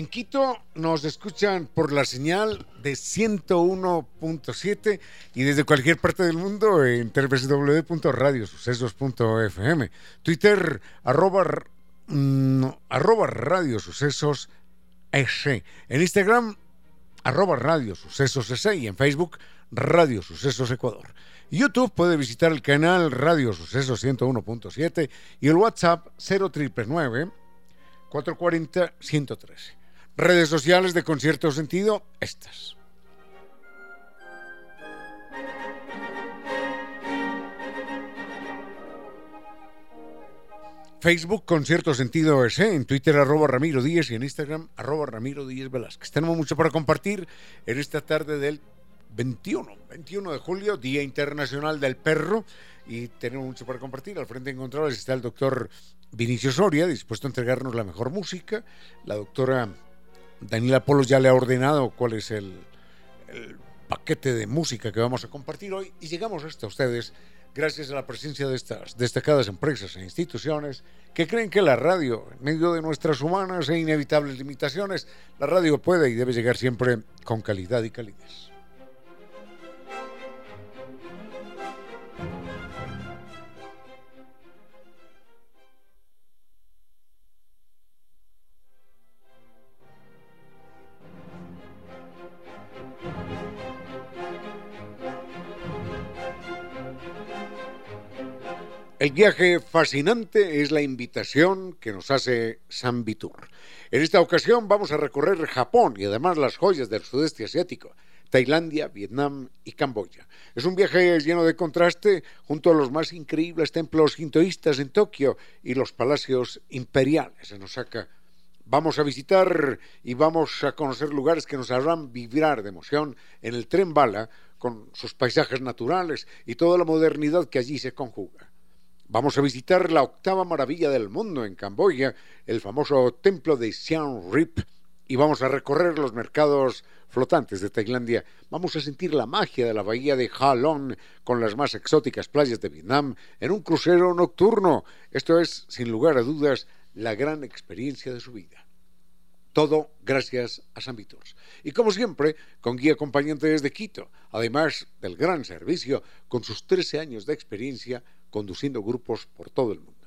En Quito nos escuchan por la señal de 101.7 y desde cualquier parte del mundo en www.radiosucesos.fm. Twitter arroba, mm, arroba radiosucesos S. En Instagram arroba radiosucesos S y en Facebook Radio Sucesos Ecuador. YouTube puede visitar el canal Radio Sucesos 101.7 y el WhatsApp 0999 440 113. Redes sociales de Concierto Sentido, estas. Facebook Concierto Sentido S, en Twitter arroba Ramiro Díez y en Instagram arroba Ramiro Díez Velázquez. Tenemos mucho para compartir en esta tarde del 21, 21 de julio, Día Internacional del Perro, y tenemos mucho para compartir. Al frente de está el doctor Vinicio Soria, dispuesto a entregarnos la mejor música, la doctora Daniela Polos ya le ha ordenado cuál es el, paquete de música que vamos a compartir hoy y llegamos hasta ustedes gracias a la presencia de estas destacadas empresas e instituciones que creen que la radio, en medio de nuestras humanas e inevitables limitaciones, la radio puede y debe llegar siempre con calidad y calidez. El viaje fascinante es la invitación que nos hace San Vitur. En esta ocasión vamos a recorrer Japón y además las joyas del sudeste asiático, Tailandia, Vietnam y Camboya. Es un viaje lleno de contraste junto a los más increíbles templos hintoístas en Tokio y los palacios imperiales en Osaka. Vamos a visitar y vamos a conocer lugares que nos harán vibrar de emoción en el tren bala con sus paisajes naturales y toda la modernidad que allí se conjuga. Vamos a visitar la octava maravilla del mundo en Camboya, el famoso templo de Siam Rip, y vamos a recorrer los mercados flotantes de Tailandia. Vamos a sentir la magia de la bahía de Ha Long con las más exóticas playas de Vietnam en un crucero nocturno. Esto es, sin lugar a dudas, la gran experiencia de su vida. Todo gracias a San. Y como siempre, con guía acompañante desde Quito, además del gran servicio, con sus 13 años de experiencia conduciendo grupos por todo el mundo.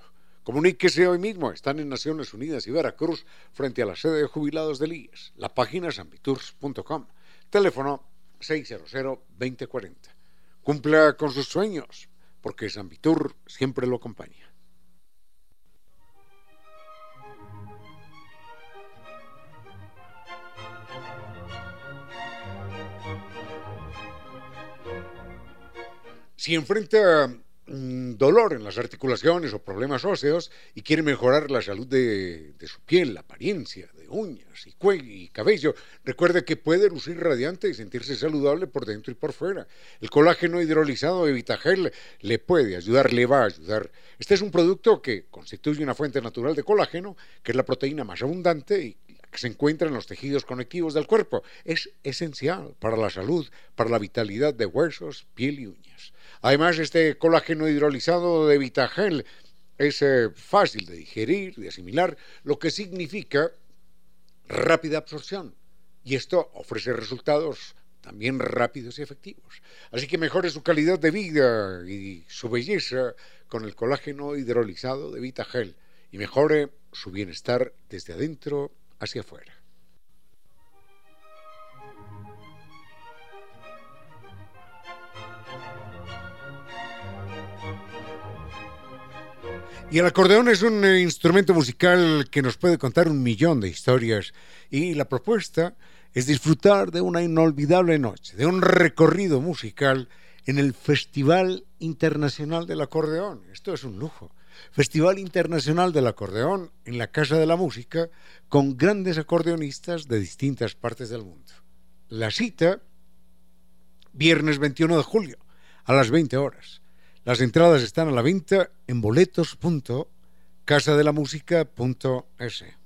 Comuníquese hoy mismo. Están en Naciones Unidas y Veracruz frente a la sede de jubilados del IES. La página es ambitours.com. Teléfono 600-2040. Cumpla con sus sueños, porque Zambitur siempre lo acompaña. Si enfrenta dolor en las articulaciones o problemas óseos y quiere mejorar la salud de, su piel, la apariencia, de uñas y cabello, recuerde que puede lucir radiante y sentirse saludable por dentro y por fuera. El colágeno hidrolizado de Vitagel le puede ayudar, le va a ayudar. Este es un producto que constituye una fuente natural de colágeno, que es la proteína más abundante y que se encuentra en los tejidos conectivos del cuerpo. Es esencial para la salud, para la vitalidad de huesos, piel y uñas. Además, este colágeno hidrolizado de Vitagel es eh, fácil de digerir, de asimilar, lo que significa rápida absorción. Y esto ofrece resultados también rápidos y efectivos. Así que mejore su calidad de vida y su belleza con el colágeno hidrolizado de Vitagel y mejore su bienestar desde adentro hacia afuera. Y el acordeón es un eh, instrumento musical que nos puede contar un millón de historias y la propuesta es disfrutar de una inolvidable noche, de un recorrido musical en el Festival Internacional del Acordeón. Esto es un lujo. Festival Internacional del Acordeón en la Casa de la Música con grandes acordeonistas de distintas partes del mundo. La cita, viernes 21 de julio, a las 20 horas. Las entradas están a la venta en boletos.casadelamusica.es.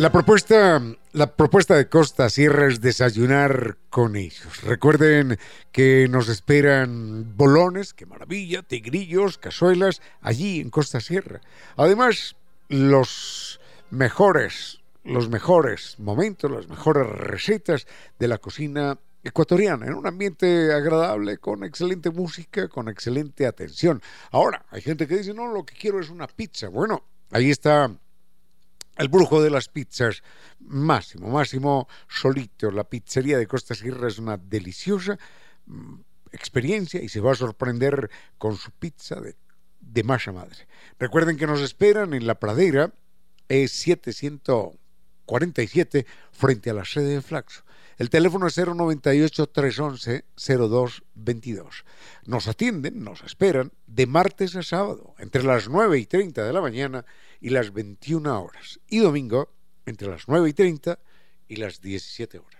La propuesta, la propuesta de Costa Sierra es desayunar con ellos. Recuerden que nos esperan bolones, qué maravilla, tigrillos, cazuelas, allí en Costa Sierra. Además, los mejores, los mejores momentos, las mejores recetas de la cocina ecuatoriana, en un ambiente agradable, con excelente música, con excelente atención. Ahora, hay gente que dice, no, lo que quiero es una pizza. Bueno, ahí está el brujo de las pizzas, Máximo, Máximo Solito. La pizzería de Costa Sierra es una deliciosa mm, experiencia y se va a sorprender con su pizza de, de masa madre. Recuerden que nos esperan en la pradera, es 747, frente a la sede de Flaxo. El teléfono es 098-311-0222. Nos atienden, nos esperan de martes a sábado, entre las 9 y 30 de la mañana y las 21 horas. Y domingo, entre las 9 y 30 y las 17 horas.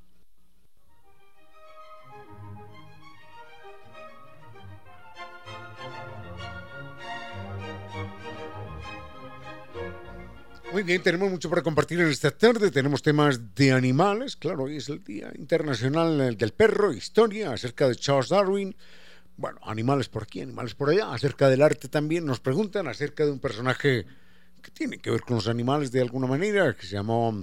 Muy bien, tenemos mucho para compartir en esta tarde. Tenemos temas de animales. Claro, hoy es el Día Internacional del Perro, historia acerca de Charles Darwin. Bueno, animales por aquí, animales por allá. Acerca del arte también nos preguntan acerca de un personaje que tiene que ver con los animales de alguna manera, que se llamó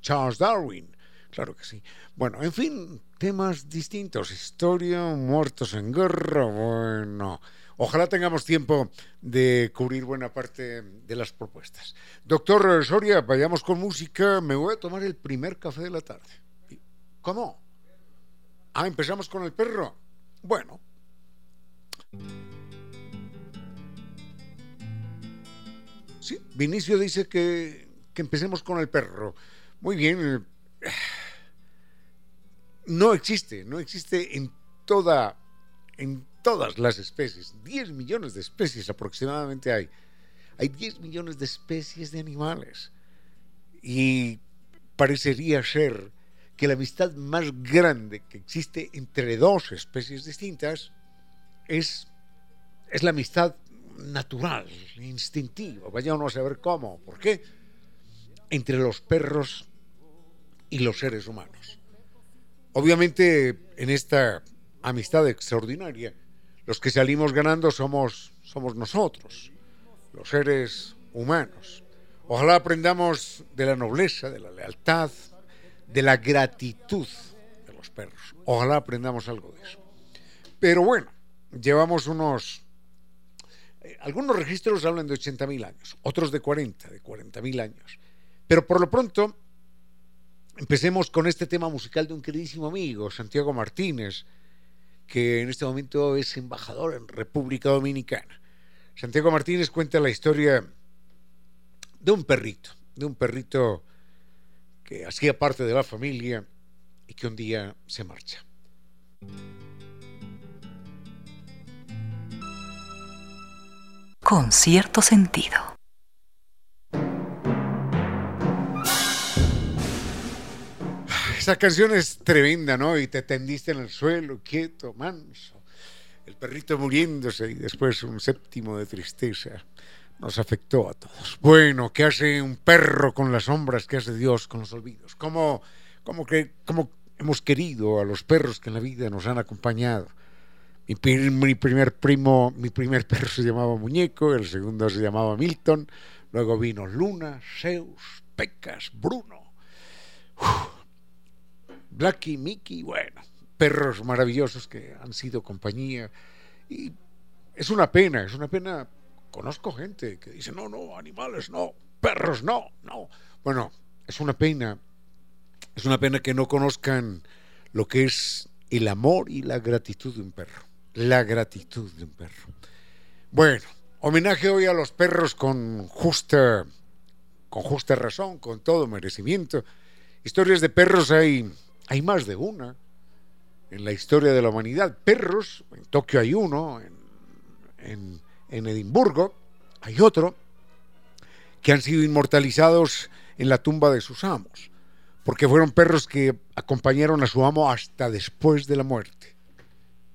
Charles Darwin. Claro que sí. Bueno, en fin, temas distintos. Historia, muertos en guerra, bueno. Ojalá tengamos tiempo de cubrir buena parte de las propuestas. Doctor Soria, vayamos con música. Me voy a tomar el primer café de la tarde. ¿Cómo? Ah, empezamos con el perro. Bueno. Sí, Vinicio dice que, que empecemos con el perro. Muy bien. No existe, no existe en toda, en todas las especies. 10 millones de especies aproximadamente hay. Hay 10 millones de especies de animales. Y parecería ser que la amistad más grande que existe entre dos especies distintas es, es la amistad natural, instintiva, vaya uno a saber cómo, por qué, entre los perros y los seres humanos. Obviamente en esta amistad extraordinaria, los que salimos ganando somos, somos nosotros, los seres humanos. Ojalá aprendamos de la nobleza, de la lealtad, de la gratitud de los perros. Ojalá aprendamos algo de eso. Pero bueno, llevamos unos... Eh, algunos registros hablan de 80.000 años, otros de 40, de 40.000 años. Pero por lo pronto, empecemos con este tema musical de un queridísimo amigo, Santiago Martínez, que en este momento es embajador en República Dominicana. Santiago Martínez cuenta la historia de un perrito, de un perrito que hacía parte de la familia y que un día se marcha. Con cierto sentido. Esa canción es tremenda, ¿no? Y te tendiste en el suelo, quieto, manso. El perrito muriéndose y después un séptimo de tristeza nos afectó a todos. Bueno, ¿qué hace un perro con las sombras? ¿Qué hace Dios con los olvidos? ¿Cómo, cómo, que, cómo hemos querido a los perros que en la vida nos han acompañado? Mi, mi, primer primo, mi primer perro se llamaba Muñeco, el segundo se llamaba Milton, luego vino Luna, Zeus, Pecas, Bruno, Blacky, Mickey, bueno, perros maravillosos que han sido compañía. Y es una pena, es una pena Conozco gente que dice, no, no, animales no, perros no, no. Bueno, es una pena, es una pena que no conozcan lo que es el amor y la gratitud de un perro. La gratitud de un perro. Bueno, homenaje hoy a los perros con justa, con justa razón, con todo merecimiento. Historias de perros hay, hay más de una en la historia de la humanidad. Perros, en Tokio hay uno, en, en Edimburgo, hay otro, que han sido inmortalizados en la tumba de sus amos, porque fueron perros que acompañaron a su amo hasta después de la muerte.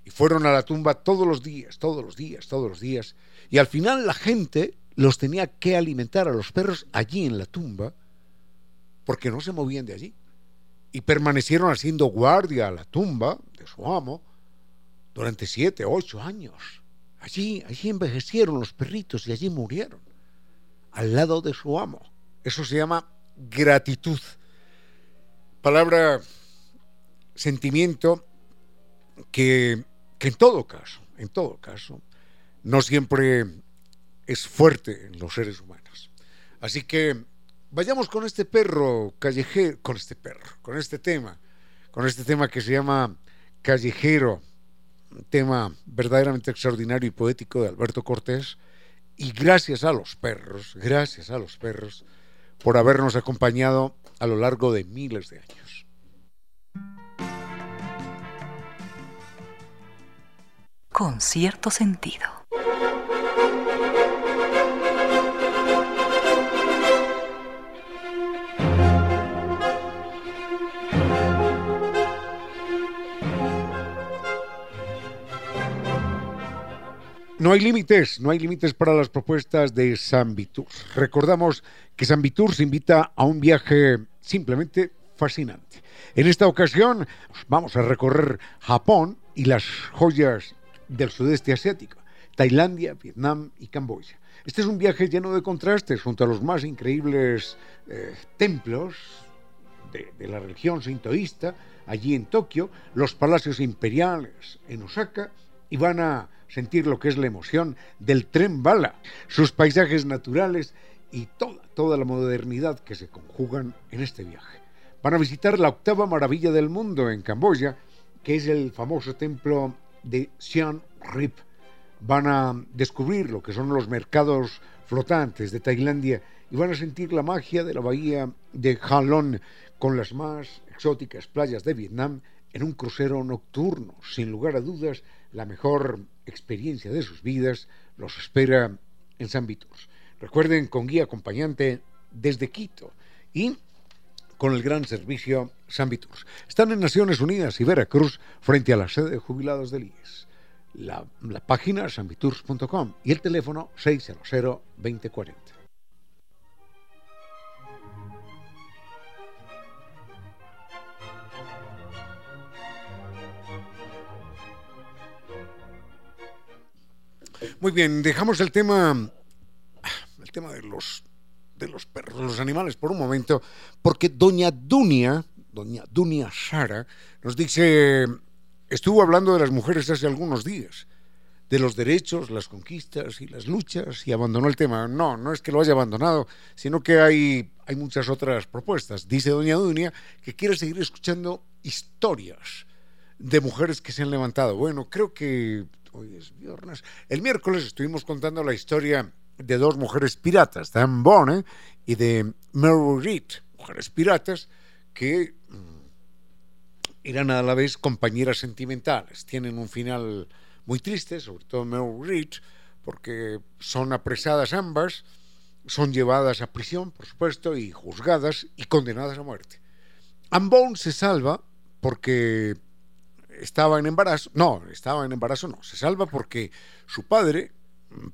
Y fueron a la tumba todos los días, todos los días, todos los días. Y al final la gente los tenía que alimentar a los perros allí en la tumba, porque no se movían de allí. Y permanecieron haciendo guardia a la tumba de su amo durante siete, ocho años. Allí, allí envejecieron los perritos y allí murieron, al lado de su amo. Eso se llama gratitud. Palabra, sentimiento que, que en todo caso, en todo caso, no siempre es fuerte en los seres humanos. Así que vayamos con este perro callejero, con este perro, con este tema, con este tema que se llama callejero un tema verdaderamente extraordinario y poético de Alberto Cortés. Y gracias a los perros, gracias a los perros, por habernos acompañado a lo largo de miles de años. Con cierto sentido. No hay límites, no hay límites para las propuestas de San Vitur. Recordamos que San Vitur se invita a un viaje simplemente fascinante. En esta ocasión vamos a recorrer Japón y las joyas del sudeste asiático, Tailandia, Vietnam y Camboya. Este es un viaje lleno de contrastes junto a los más increíbles eh, templos de, de la religión sintoísta, allí en Tokio, los palacios imperiales en Osaka, y van a sentir lo que es la emoción del tren bala, sus paisajes naturales y toda, toda la modernidad que se conjugan en este viaje. Van a visitar la octava maravilla del mundo en Camboya, que es el famoso templo de Siem Reap, van a descubrir lo que son los mercados flotantes de Tailandia y van a sentir la magia de la bahía de Halong con las más exóticas playas de Vietnam en un crucero nocturno. Sin lugar a dudas, la mejor experiencia de sus vidas los espera en San Viturs. Recuerden, con guía acompañante desde Quito y con el gran servicio San Viturs. Están en Naciones Unidas y Veracruz frente a la sede de jubilados del IES la, la página sanvitours.com y el teléfono 600-2040. Muy bien, dejamos el tema, el tema de los, de los perros, los animales por un momento, porque doña Dunia, doña Dunia Sara, nos dice estuvo hablando de las mujeres hace algunos días, de los derechos, las conquistas y las luchas y abandonó el tema. No, no es que lo haya abandonado, sino que hay, hay muchas otras propuestas. Dice doña Dunia que quiere seguir escuchando historias de mujeres que se han levantado. Bueno, creo que hoy es viernes. El miércoles estuvimos contando la historia de dos mujeres piratas, de Anne Bonne y de Mary Reed, mujeres piratas que eran a la vez compañeras sentimentales. Tienen un final muy triste, sobre todo Mel Reed, porque son apresadas ambas, son llevadas a prisión, por supuesto, y juzgadas y condenadas a muerte. Anne se salva porque estaba en embarazo, no, estaba en embarazo, no, se salva porque su padre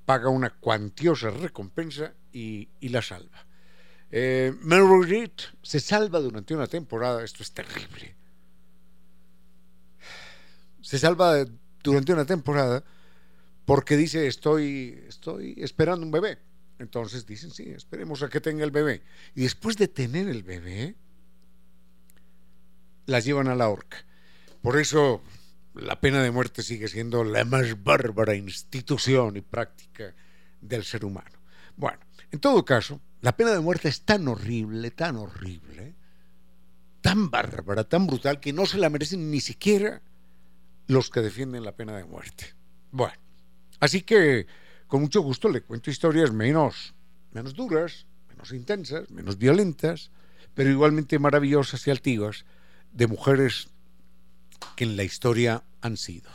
paga una cuantiosa recompensa y, la salva. Eh, Reed se salva durante una temporada, esto es terrible, se salva durante una temporada porque dice estoy, estoy esperando un bebé. Entonces dicen, sí, esperemos a que tenga el bebé. Y después de tener el bebé, las llevan a la horca. Por eso la pena de muerte sigue siendo la más bárbara institución y práctica del ser humano. Bueno, en todo caso, la pena de muerte es tan horrible, tan horrible, tan bárbara, tan brutal, que no se la merecen ni siquiera los que defienden la pena de muerte. Bueno, así que con mucho gusto le cuento historias menos, menos duras, menos intensas, menos violentas, pero igualmente maravillosas y altivas de mujeres que en la historia han sido.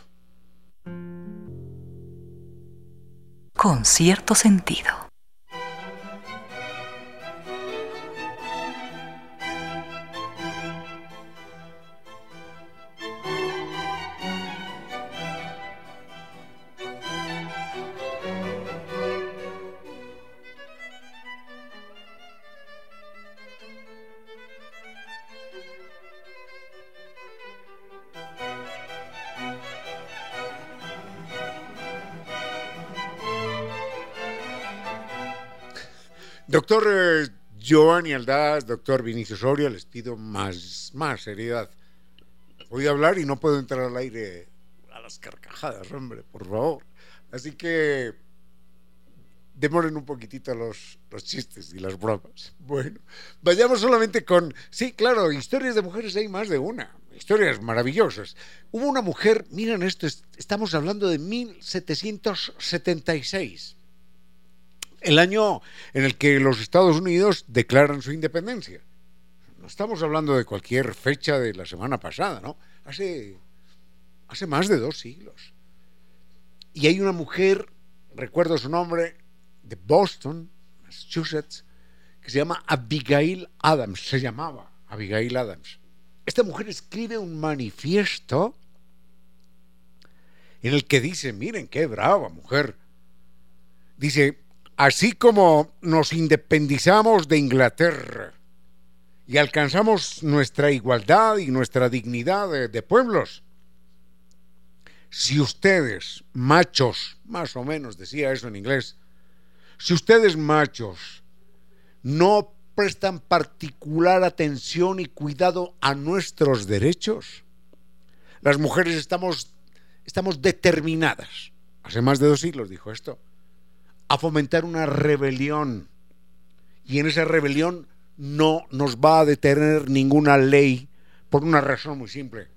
Con cierto sentido. Giovanni Aldaz, doctor Vinicio Soria, les pido más, más seriedad. Voy a hablar y no puedo entrar al aire a las carcajadas, hombre, por favor. Así que demoren un poquitito los, los chistes y las bromas. Bueno, vayamos solamente con, sí, claro, historias de mujeres hay más de una, historias maravillosas. Hubo una mujer, miren esto, estamos hablando de 1776 el año en el que los Estados Unidos declaran su independencia. No estamos hablando de cualquier fecha de la semana pasada, ¿no? Hace, hace más de dos siglos. Y hay una mujer, recuerdo su nombre, de Boston, Massachusetts, que se llama Abigail Adams, se llamaba Abigail Adams. Esta mujer escribe un manifiesto en el que dice, miren qué brava mujer. Dice, Así como nos independizamos de Inglaterra y alcanzamos nuestra igualdad y nuestra dignidad de, pueblos, si ustedes, machos, más o menos decía eso en inglés, si ustedes, machos, no prestan particular atención y cuidado a nuestros derechos, las mujeres estamos, estamos determinadas, hace más de dos siglos dijo esto, a fomentar una rebelión. Y en esa rebelión no nos va a detener ninguna ley por una razón muy simple,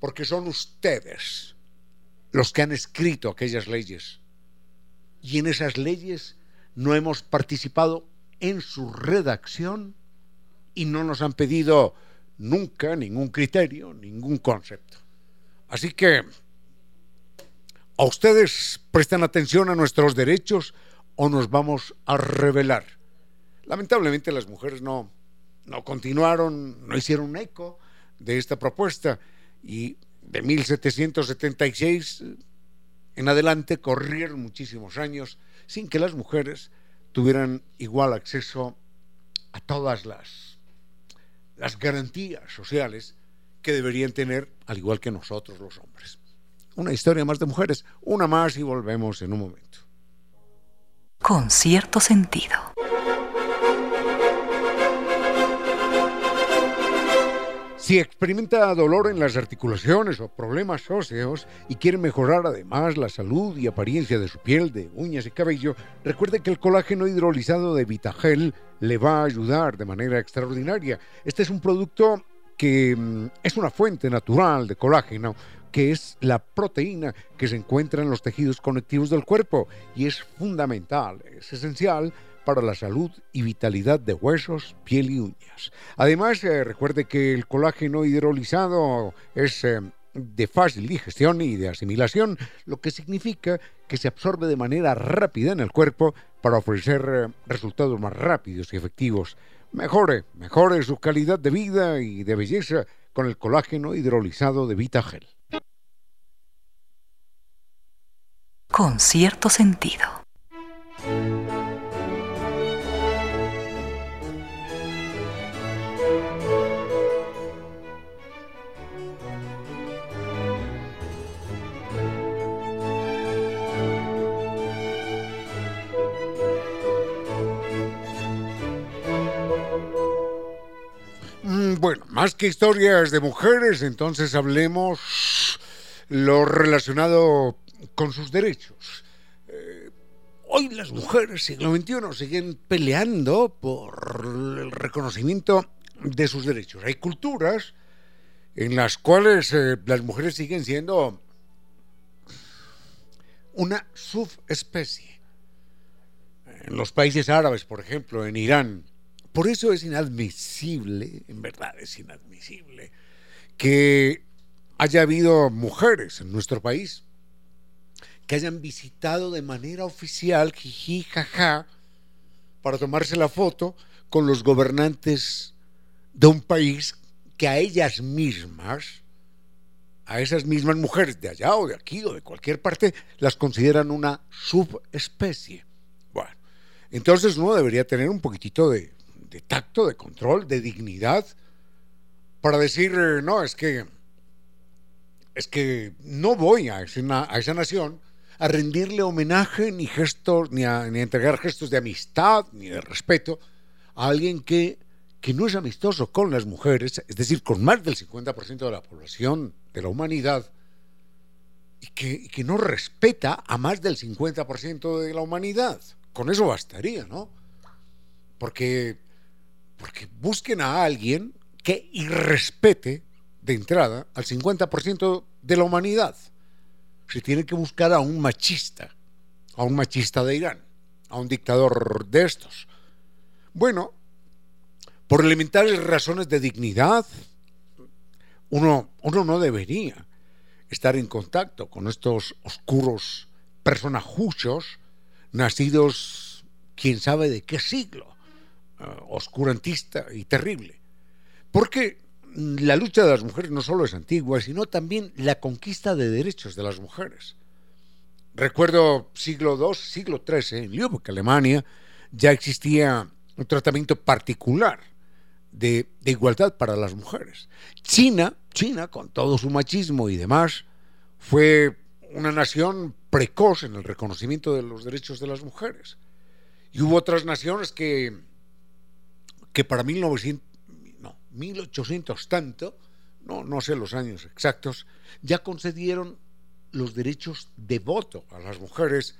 porque son ustedes los que han escrito aquellas leyes. Y en esas leyes no hemos participado en su redacción y no nos han pedido nunca ningún criterio, ningún concepto. Así que, ¿a ustedes prestan atención a nuestros derechos o nos vamos a revelar? Lamentablemente las mujeres no, no continuaron, no hicieron eco de esta propuesta y de 1776 en adelante corrieron muchísimos años sin que las mujeres tuvieran igual acceso a todas las, las garantías sociales que deberían tener, al igual que nosotros los hombres. Una historia más de mujeres, una más y volvemos en un momento. Con cierto sentido. Si experimenta dolor en las articulaciones o problemas óseos y quiere mejorar además la salud y apariencia de su piel, de uñas y cabello, recuerde que el colágeno hidrolizado de Vitagel le va a ayudar de manera extraordinaria. Este es un producto que mm, es una fuente natural de colágeno que es la proteína que se encuentra en los tejidos conectivos del cuerpo y es fundamental, es esencial para la salud y vitalidad de huesos, piel y uñas. Además, eh, recuerde que el colágeno hidrolizado es eh, de fácil digestión y de asimilación, lo que significa que se absorbe de manera rápida en el cuerpo para ofrecer eh, resultados más rápidos y efectivos. Mejore, mejore su calidad de vida y de belleza con el colágeno hidrolizado de Vitagel. Con cierto sentido. Bueno, más que historias de mujeres, entonces hablemos lo relacionado con sus derechos. Eh, hoy las mujeres, siglo XXI, siguen peleando por el reconocimiento de sus derechos. Hay culturas en las cuales eh, las mujeres siguen siendo una subespecie. En los países árabes, por ejemplo, en Irán, por eso es inadmisible, en verdad es inadmisible, que haya habido mujeres en nuestro país que hayan visitado de manera oficial, jiji, jaja, para tomarse la foto con los gobernantes de un país que a ellas mismas, a esas mismas mujeres de allá o de aquí o de cualquier parte, las consideran una subespecie. Bueno, entonces uno debería tener un poquitito de, de tacto, de control, de dignidad, para decir, eh, no, es que, es que no voy a esa, a esa nación a rendirle homenaje ni gestos, ni a, ni entregar gestos de amistad, ni de respeto a alguien que, que no es amistoso con las mujeres, es decir, con más del 50% de la población de la humanidad, y que, que no respeta a más del 50% de la humanidad. Con eso bastaría, ¿no? Porque porque busquen a alguien que irrespete de entrada al 50% de la humanidad. Se tiene que buscar a un machista, a un machista de Irán, a un dictador de estos. Bueno, por elementales razones de dignidad, uno, uno no debería estar en contacto con estos oscuros personajuchos nacidos quién sabe de qué siglo eh, oscurantista y terrible. Porque la lucha de las mujeres no solo es antigua, sino también la conquista de derechos de las mujeres. Recuerdo siglo II, siglo XIII, en Lübeck, Alemania, ya existía un tratamiento particular de, de, igualdad para las mujeres. China, China, con todo su machismo y demás, fue una nación precoz en el reconocimiento de los derechos de las mujeres. Y hubo otras naciones que, que para 1900, no, 1800 tanto, no, no sé los años exactos, ya concedieron los derechos de voto a las mujeres,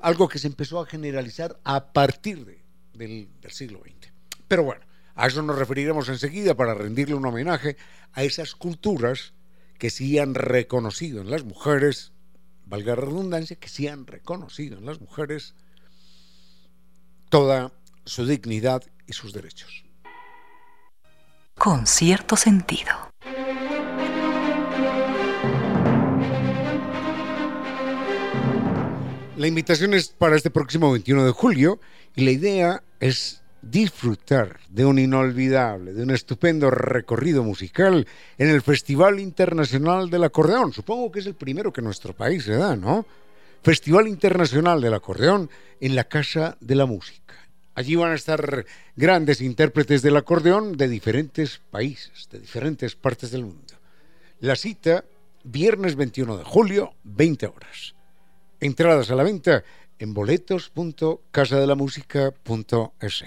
algo que se empezó a generalizar a partir de, del, del siglo XX. Pero bueno, a eso nos referiremos enseguida para rendirle un homenaje a esas culturas que sí han reconocido en las mujeres, valga la redundancia, que sí han reconocido en las mujeres toda su dignidad y sus derechos. Con cierto sentido. La invitación es para este próximo 21 de julio y la idea es disfrutar de un inolvidable, de un estupendo recorrido musical en el Festival Internacional del Acordeón. Supongo que es el primero que nuestro país se da, ¿no? Festival Internacional del Acordeón en la Casa de la Música. Allí van a estar grandes intérpretes del acordeón de diferentes países, de diferentes partes del mundo. La cita, viernes 21 de julio, 20 horas. Entradas a la venta en boletos.casadelamusica.es.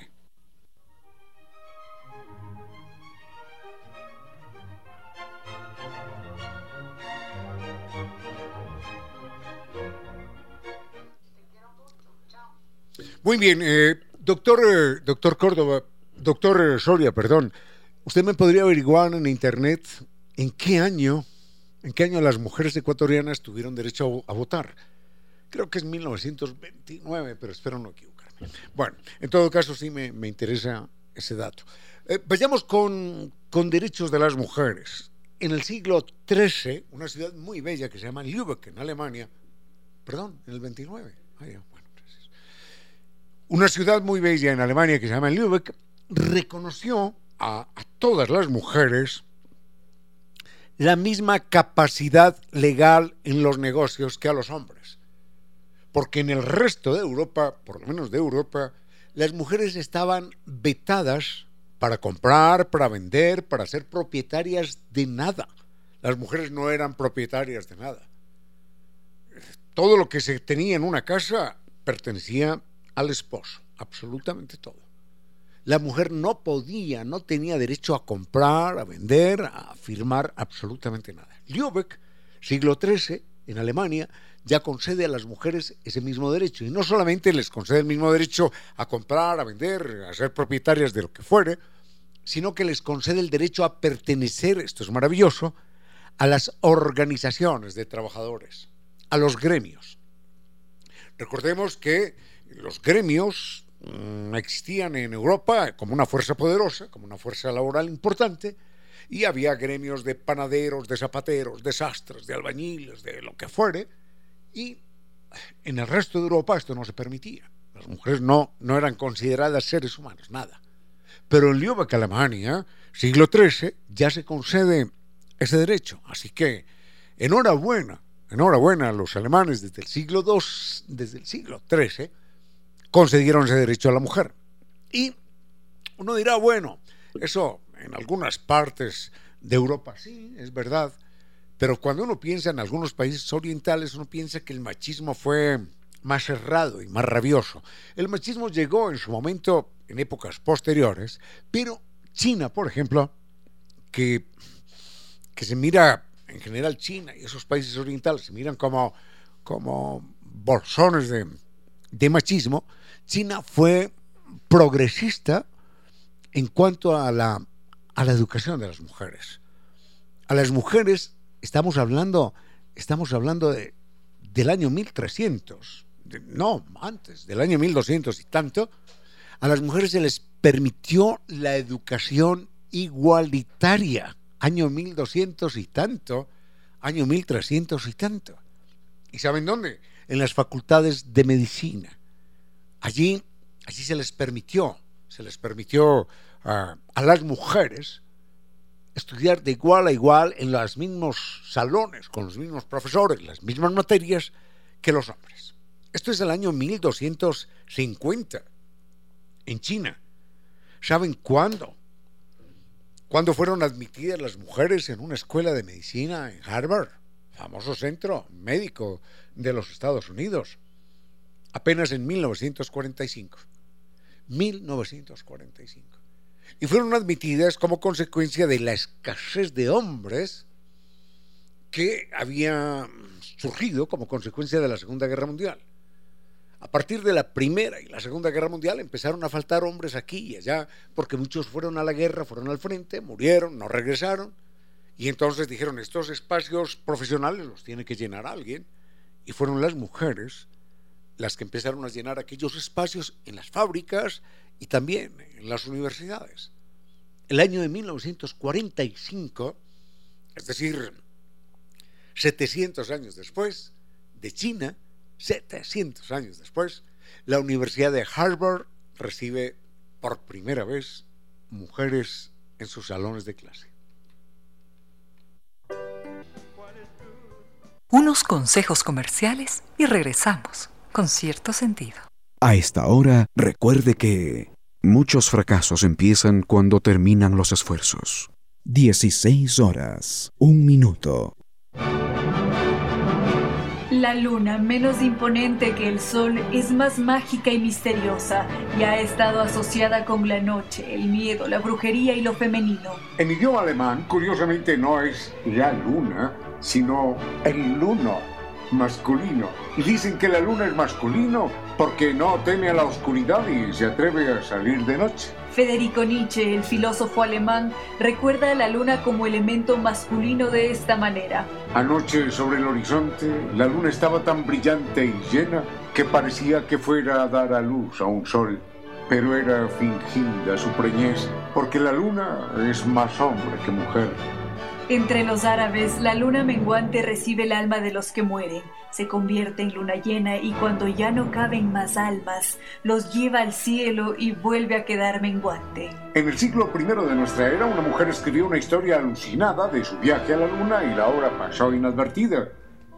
Muy bien, eh, doctor, eh, doctor Córdoba, doctor eh, Soria, perdón, ¿usted me podría averiguar en internet en qué año, en qué año las mujeres ecuatorianas tuvieron derecho a, votar? Creo que es 1929, pero espero no equivocarme. Bueno, en todo caso sí me, me interesa ese dato. Eh, vayamos con, con derechos de las mujeres. En el siglo XIII, una ciudad muy bella que se llama Lübeck, en Alemania, perdón, en el 29. Ay, una ciudad muy bella en Alemania que se llama Lübeck, reconoció a, a todas las mujeres la misma capacidad legal en los negocios que a los hombres. Porque en el resto de Europa, por lo menos de Europa, las mujeres estaban vetadas para comprar, para vender, para ser propietarias de nada. Las mujeres no eran propietarias de nada. Todo lo que se tenía en una casa pertenecía al esposo, absolutamente todo. La mujer no podía, no tenía derecho a comprar, a vender, a firmar absolutamente nada. Lübeck, siglo XIII, en Alemania, ya concede a las mujeres ese mismo derecho. Y no solamente les concede el mismo derecho a comprar, a vender, a ser propietarias de lo que fuere, sino que les concede el derecho a pertenecer, esto es maravilloso, a las organizaciones de trabajadores, a los gremios. Recordemos que los gremios mmm, existían en Europa como una fuerza poderosa, como una fuerza laboral importante, y había gremios de panaderos, de zapateros, de sastres, de albañiles, de lo que fuere, y en el resto de Europa esto no se permitía. Las mujeres no, no eran consideradas seres humanos, nada. Pero en Lübeck, Alemania, siglo XIII, ya se concede ese derecho. Así que, enhorabuena, enhorabuena a los alemanes desde el siglo II, desde el siglo XIII, concedieron ese derecho a la mujer. Y uno dirá, bueno, eso en algunas partes de Europa sí, es verdad, pero cuando uno piensa en algunos países orientales, uno piensa que el machismo fue más cerrado y más rabioso. El machismo llegó en su momento en épocas posteriores, pero China, por ejemplo, que, que se mira en general China y esos países orientales se miran como, como bolsones de, de machismo, China fue progresista en cuanto a la, educación de las mujeres. A las mujeres estamos hablando, estamos hablando de, del año 1300, de, no, antes, del año 1200 y tanto, a las mujeres se les permitió la educación igualitaria, año 1200 y tanto, año 1300 y tanto. ¿Y saben dónde? En las facultades de medicina. Allí, allí se les permitió, se les permitió uh, a las mujeres estudiar de igual a igual en los mismos salones, con los mismos profesores, las mismas materias que los hombres. Esto es del año 1250, en China. ¿Saben cuándo? ¿Cuándo fueron admitidas las mujeres en una escuela de medicina en Harvard? famoso centro médico de los Estados Unidos, apenas en 1945. 1945. Y fueron admitidas como consecuencia de la escasez de hombres que había surgido como consecuencia de la Segunda Guerra Mundial. A partir de la Primera y la Segunda Guerra Mundial empezaron a faltar hombres aquí y allá, porque muchos fueron a la guerra, fueron al frente, murieron, no regresaron. Y entonces dijeron, estos espacios profesionales los tiene que llenar alguien. Y fueron las mujeres las que empezaron a llenar aquellos espacios en las fábricas y también en las universidades. El año de 1945, es decir, 700 años después, de China, 700 años después, la Universidad de Harvard recibe por primera vez mujeres en sus salones de clase. Unos consejos comerciales y regresamos con cierto sentido. A esta hora, recuerde que muchos fracasos empiezan cuando terminan los esfuerzos. 16 horas, un minuto. La luna, menos imponente que el sol, es más mágica y misteriosa y ha estado asociada con la noche, el miedo, la brujería y lo femenino. En idioma alemán, curiosamente, no es la luna, sino el luno masculino. Y dicen que la luna es masculino porque no teme a la oscuridad y se atreve a salir de noche. Federico Nietzsche, el filósofo alemán, recuerda a la luna como elemento masculino de esta manera. Anoche sobre el horizonte, la luna estaba tan brillante y llena que parecía que fuera a dar a luz a un sol. Pero era fingida su preñez, porque la luna es más hombre que mujer. Entre los árabes, la luna menguante recibe el alma de los que mueren, se convierte en luna llena y cuando ya no caben más almas, los lleva al cielo y vuelve a quedar menguante. En el siglo I de nuestra era, una mujer escribió una historia alucinada de su viaje a la luna y la hora pasó inadvertida.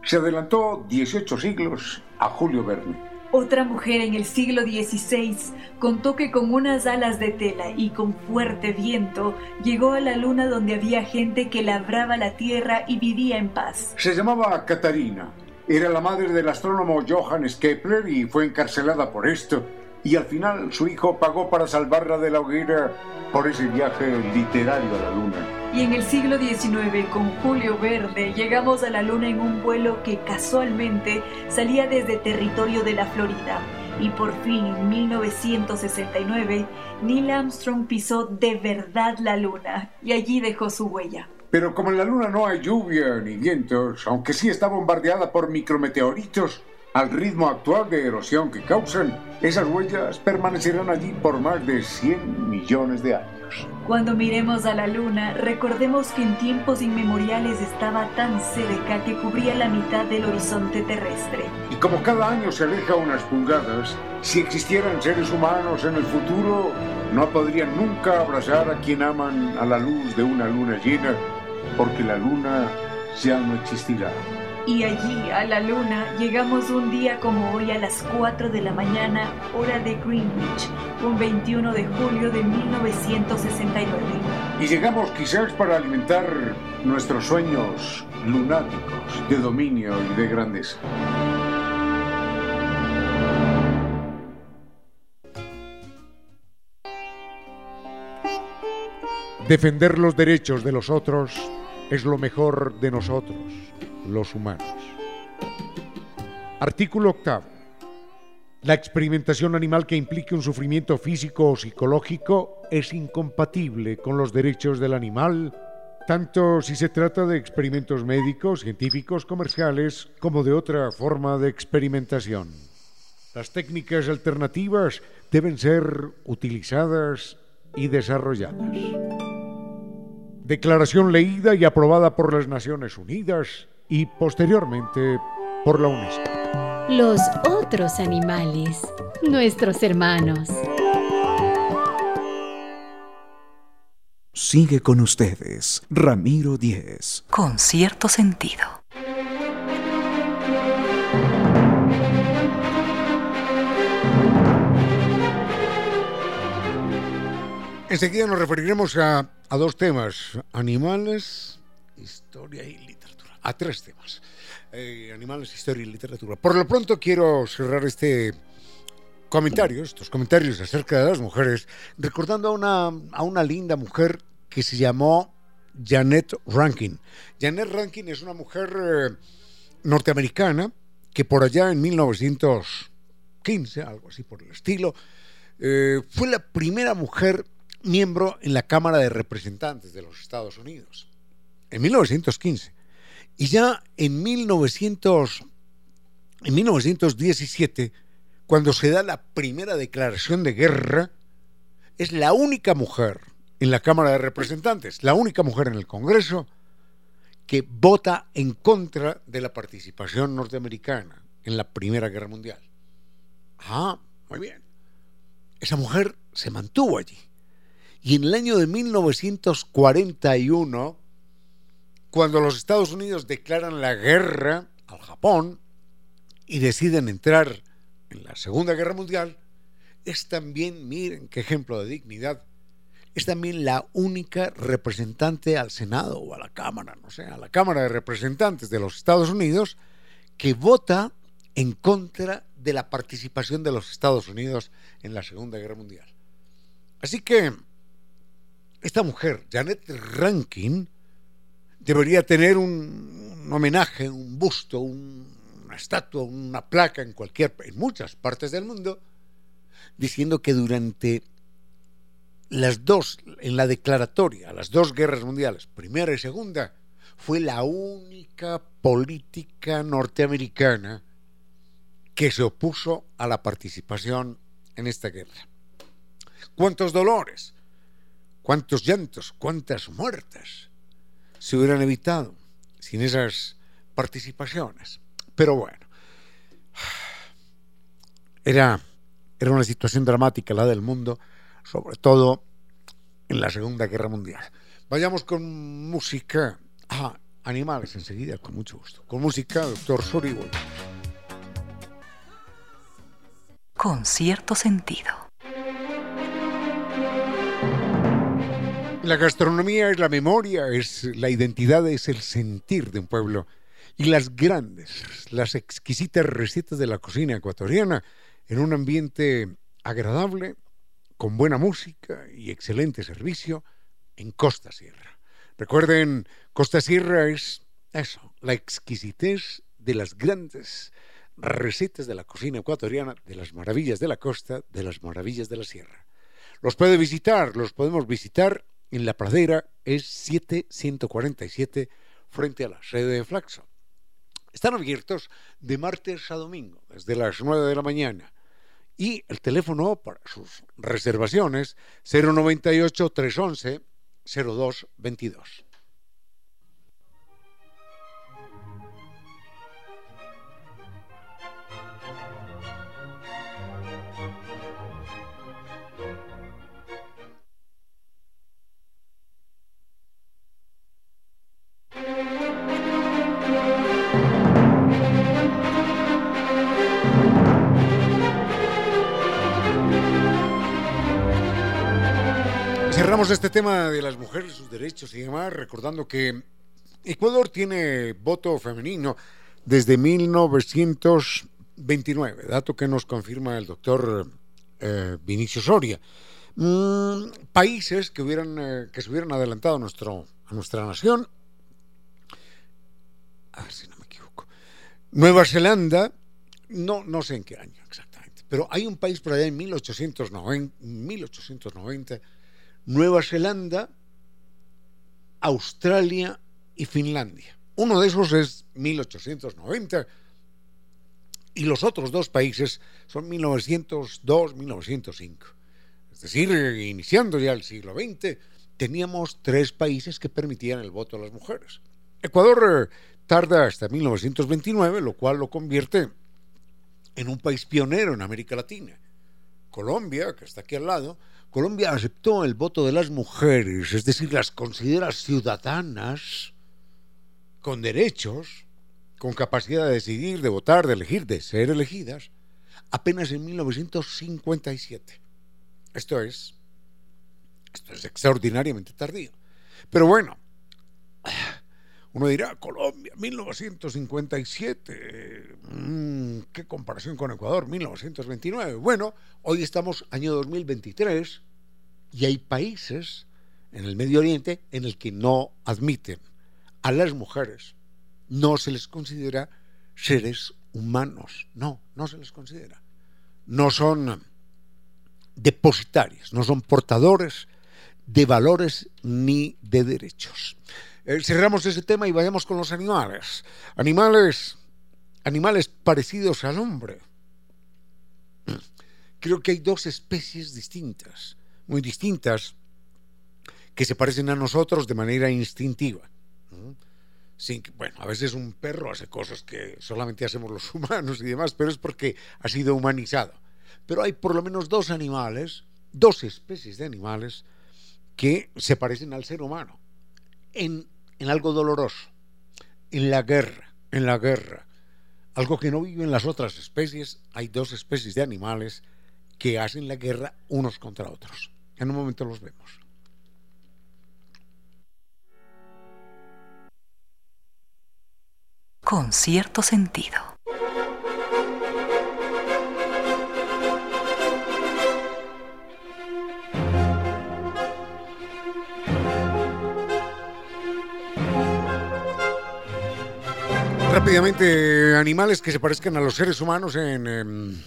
Se adelantó 18 siglos a Julio Verne. Otra mujer en el siglo XVI contó que con unas alas de tela y con fuerte viento llegó a la luna donde había gente que labraba la tierra y vivía en paz. Se llamaba Catarina. Era la madre del astrónomo Johannes Kepler y fue encarcelada por esto. Y al final su hijo pagó para salvarla de la hoguera por ese viaje literario a la luna. Y en el siglo XIX, con Julio Verde, llegamos a la Luna en un vuelo que casualmente salía desde territorio de la Florida. Y por fin, en 1969, Neil Armstrong pisó de verdad la Luna y allí dejó su huella. Pero como en la Luna no hay lluvia ni vientos, aunque sí está bombardeada por micrometeoritos, al ritmo actual de erosión que causan, esas huellas permanecerán allí por más de 100 millones de años. Cuando miremos a la luna, recordemos que en tiempos inmemoriales estaba tan cerca que cubría la mitad del horizonte terrestre. Y como cada año se aleja unas pulgadas, si existieran seres humanos en el futuro, no podrían nunca abrazar a quien aman a la luz de una luna llena, porque la luna ya no existirá. Y allí, a la luna, llegamos un día como hoy a las 4 de la mañana, hora de Greenwich, un 21 de julio de 1969. Y llegamos quizás para alimentar nuestros sueños lunáticos de dominio y de grandeza. Defender los derechos de los otros es lo mejor de nosotros los humanos. Artículo octavo. La experimentación animal que implique un sufrimiento físico o psicológico es incompatible con los derechos del animal, tanto si se trata de experimentos médicos, científicos, comerciales, como de otra forma de experimentación. Las técnicas alternativas deben ser utilizadas y desarrolladas. Declaración leída y aprobada por las Naciones Unidas y posteriormente por la UNESCO. Los otros animales, nuestros hermanos. Sigue con ustedes, Ramiro Díez. Con cierto sentido. Enseguida nos referiremos a, a dos temas, animales, historia y literatura. A tres temas. Eh, animales, historia y literatura. Por lo pronto quiero cerrar este comentario, estos comentarios acerca de las mujeres, recordando a una, a una linda mujer que se llamó Janet Rankin. Janet Rankin es una mujer eh, norteamericana que por allá en 1915, algo así por el estilo, eh, fue la primera mujer miembro en la Cámara de Representantes de los Estados Unidos, en 1915. Y ya en, 1900, en 1917, cuando se da la primera declaración de guerra, es la única mujer en la Cámara de Representantes, la única mujer en el Congreso que vota en contra de la participación norteamericana en la Primera Guerra Mundial. Ah, muy bien. Esa mujer se mantuvo allí. Y en el año de 1941, cuando los Estados Unidos declaran la guerra al Japón y deciden entrar en la Segunda Guerra Mundial, es también, miren qué ejemplo de dignidad, es también la única representante al Senado o a la Cámara, no sé, a la Cámara de Representantes de los Estados Unidos que vota en contra de la participación de los Estados Unidos en la Segunda Guerra Mundial. Así que esta mujer, Janet Rankin, debería tener un, homenaje, un busto, una estatua, una placa en cualquier, en muchas partes del mundo, diciendo que durante las dos, en la declaratoria, las dos guerras mundiales, primera y segunda, fue la única política norteamericana que se opuso a la participación en esta guerra. ¿Cuántos dolores? ¿Cuántos llantos? ¿Cuántas muertes se hubieran evitado sin esas participaciones? Pero bueno, era, era una situación dramática la del mundo sobre todo en la Segunda Guerra Mundial. Vayamos con música. Ah, animales enseguida, con mucho gusto. Con música, doctor Soribol. Con cierto sentido. La gastronomía es la memoria, es la identidad, es el sentir de un pueblo. Y las grandes, las exquisitas recetas de la cocina ecuatoriana en un ambiente agradable con buena música y excelente servicio en Costa Sierra. Recuerden, Costa Sierra es eso, la exquisitez de las grandes recetas de la cocina ecuatoriana, de las maravillas de la costa, de las maravillas de la sierra. Los puede visitar, los podemos visitar en la pradera, es 7147 frente a la sede de Flaxo. Están abiertos de martes a domingo, desde las 9 de la mañana y el teléfono para sus reservaciones 098 311 0222. Este tema de las mujeres, sus derechos y demás, recordando que Ecuador tiene voto femenino desde 1929, dato que nos confirma el doctor eh, Vinicio Soria. Mm, países que, hubieran, eh, que se hubieran adelantado a, nuestro, a nuestra nación, a ver si no me equivoco, Nueva Zelanda, no, no sé en qué año exactamente, pero hay un país por allá en 1890, 1890 Nueva Zelanda, Australia y Finlandia. Uno de esos es 1890 y los otros dos países son 1902-1905. Es decir, iniciando ya el siglo XX, teníamos tres países que permitían el voto a las mujeres. Ecuador eh, tarda hasta 1929, lo cual lo convierte en un país pionero en América Latina. Colombia, que está aquí al lado, Colombia aceptó el voto de las mujeres, es decir, las considera ciudadanas con derechos, con capacidad de decidir, de votar, de elegir, de ser elegidas, apenas en 1957. Esto es, esto es extraordinariamente tardío. Pero bueno, Uno dirá, Colombia, 1957. Mm, ¿Qué comparación con Ecuador? 1929. Bueno, hoy estamos año 2023 y hay países en el Medio Oriente en el que no admiten a las mujeres, no se les considera seres humanos, no, no se les considera. No son depositarios, no son portadores de valores ni de derechos. Eh, cerramos ese tema y vayamos con los animales. Animales, animales parecidos al hombre. Creo que hay dos especies distintas, muy distintas, que se parecen a nosotros de manera instintiva. Sin bueno, a veces un perro hace cosas que solamente hacemos los humanos y demás, pero es porque ha sido humanizado. Pero hay por lo menos dos animales, dos especies de animales, que se parecen al ser humano en, en algo doloroso, en la guerra, en la guerra. Algo que no viven las otras especies, hay dos especies de animales que hacen la guerra unos contra otros. En un momento los vemos. con cierto sentido. Rápidamente, animales que se parezcan a los seres humanos en, en,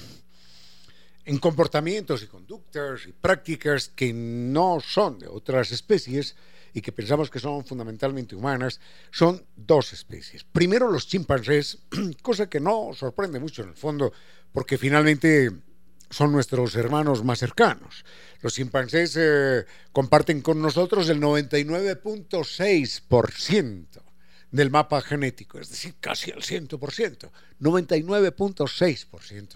en, comportamientos y conductas y prácticas que no son de otras especies y que pensamos que son fundamentalmente humanas, son dos especies. Primero los chimpancés, cosa que no sorprende mucho en el fondo, porque finalmente son nuestros hermanos más cercanos. Los chimpancés eh, comparten con nosotros el 99.6% del mapa genético, es decir, casi el 100%, 99.6%.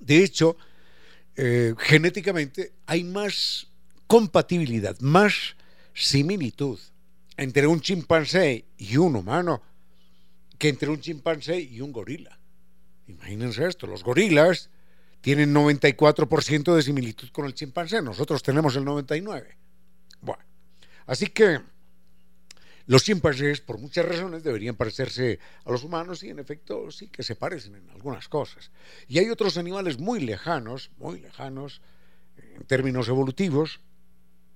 De hecho, eh, genéticamente hay más compatibilidad, más similitud entre un chimpancé y un humano que entre un chimpancé y un gorila. Imagínense esto, los gorilas tienen 94% de similitud con el chimpancé, nosotros tenemos el 99%. Bueno, así que los chimpancés, por muchas razones, deberían parecerse a los humanos y en efecto sí que se parecen en algunas cosas. Y hay otros animales muy lejanos, muy lejanos, en términos evolutivos,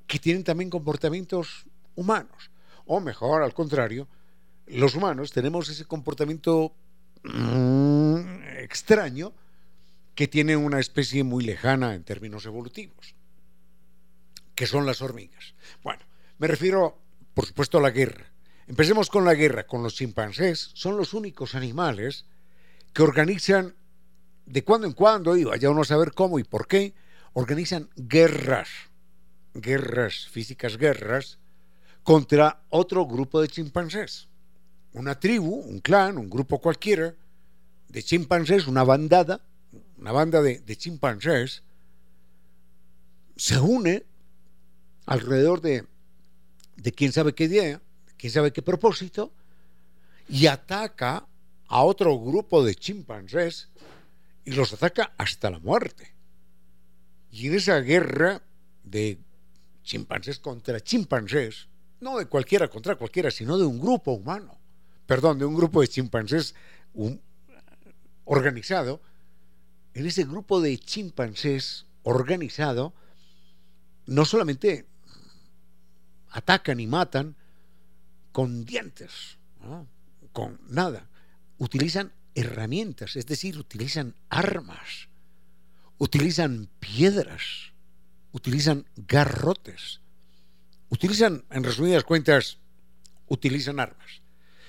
que tienen también comportamientos humanos. O mejor, al contrario, los humanos tenemos ese comportamiento mm, extraño que tiene una especie muy lejana en términos evolutivos, que son las hormigas. Bueno, me refiero, por supuesto, la guerra. Empecemos con la guerra, con los chimpancés. Son los únicos animales que organizan de cuando en cuando, y vaya uno a saber cómo y por qué, organizan guerras guerras, físicas guerras, contra otro grupo de chimpancés. Una tribu, un clan, un grupo cualquiera de chimpancés, una bandada, una banda de chimpancés, se une alrededor de, de quién sabe qué idea, quién sabe qué propósito, y ataca a otro grupo de chimpancés y los ataca hasta la muerte. Y en esa guerra de chimpancés contra chimpancés, no de cualquiera contra cualquiera, sino de un grupo humano, perdón, de un grupo de chimpancés organizado, en ese grupo de chimpancés organizado, no solamente atacan y matan con dientes, con nada, utilizan herramientas, es decir, utilizan armas, utilizan piedras, utilizan garrotes, utilizan, en resumidas cuentas, utilizan armas.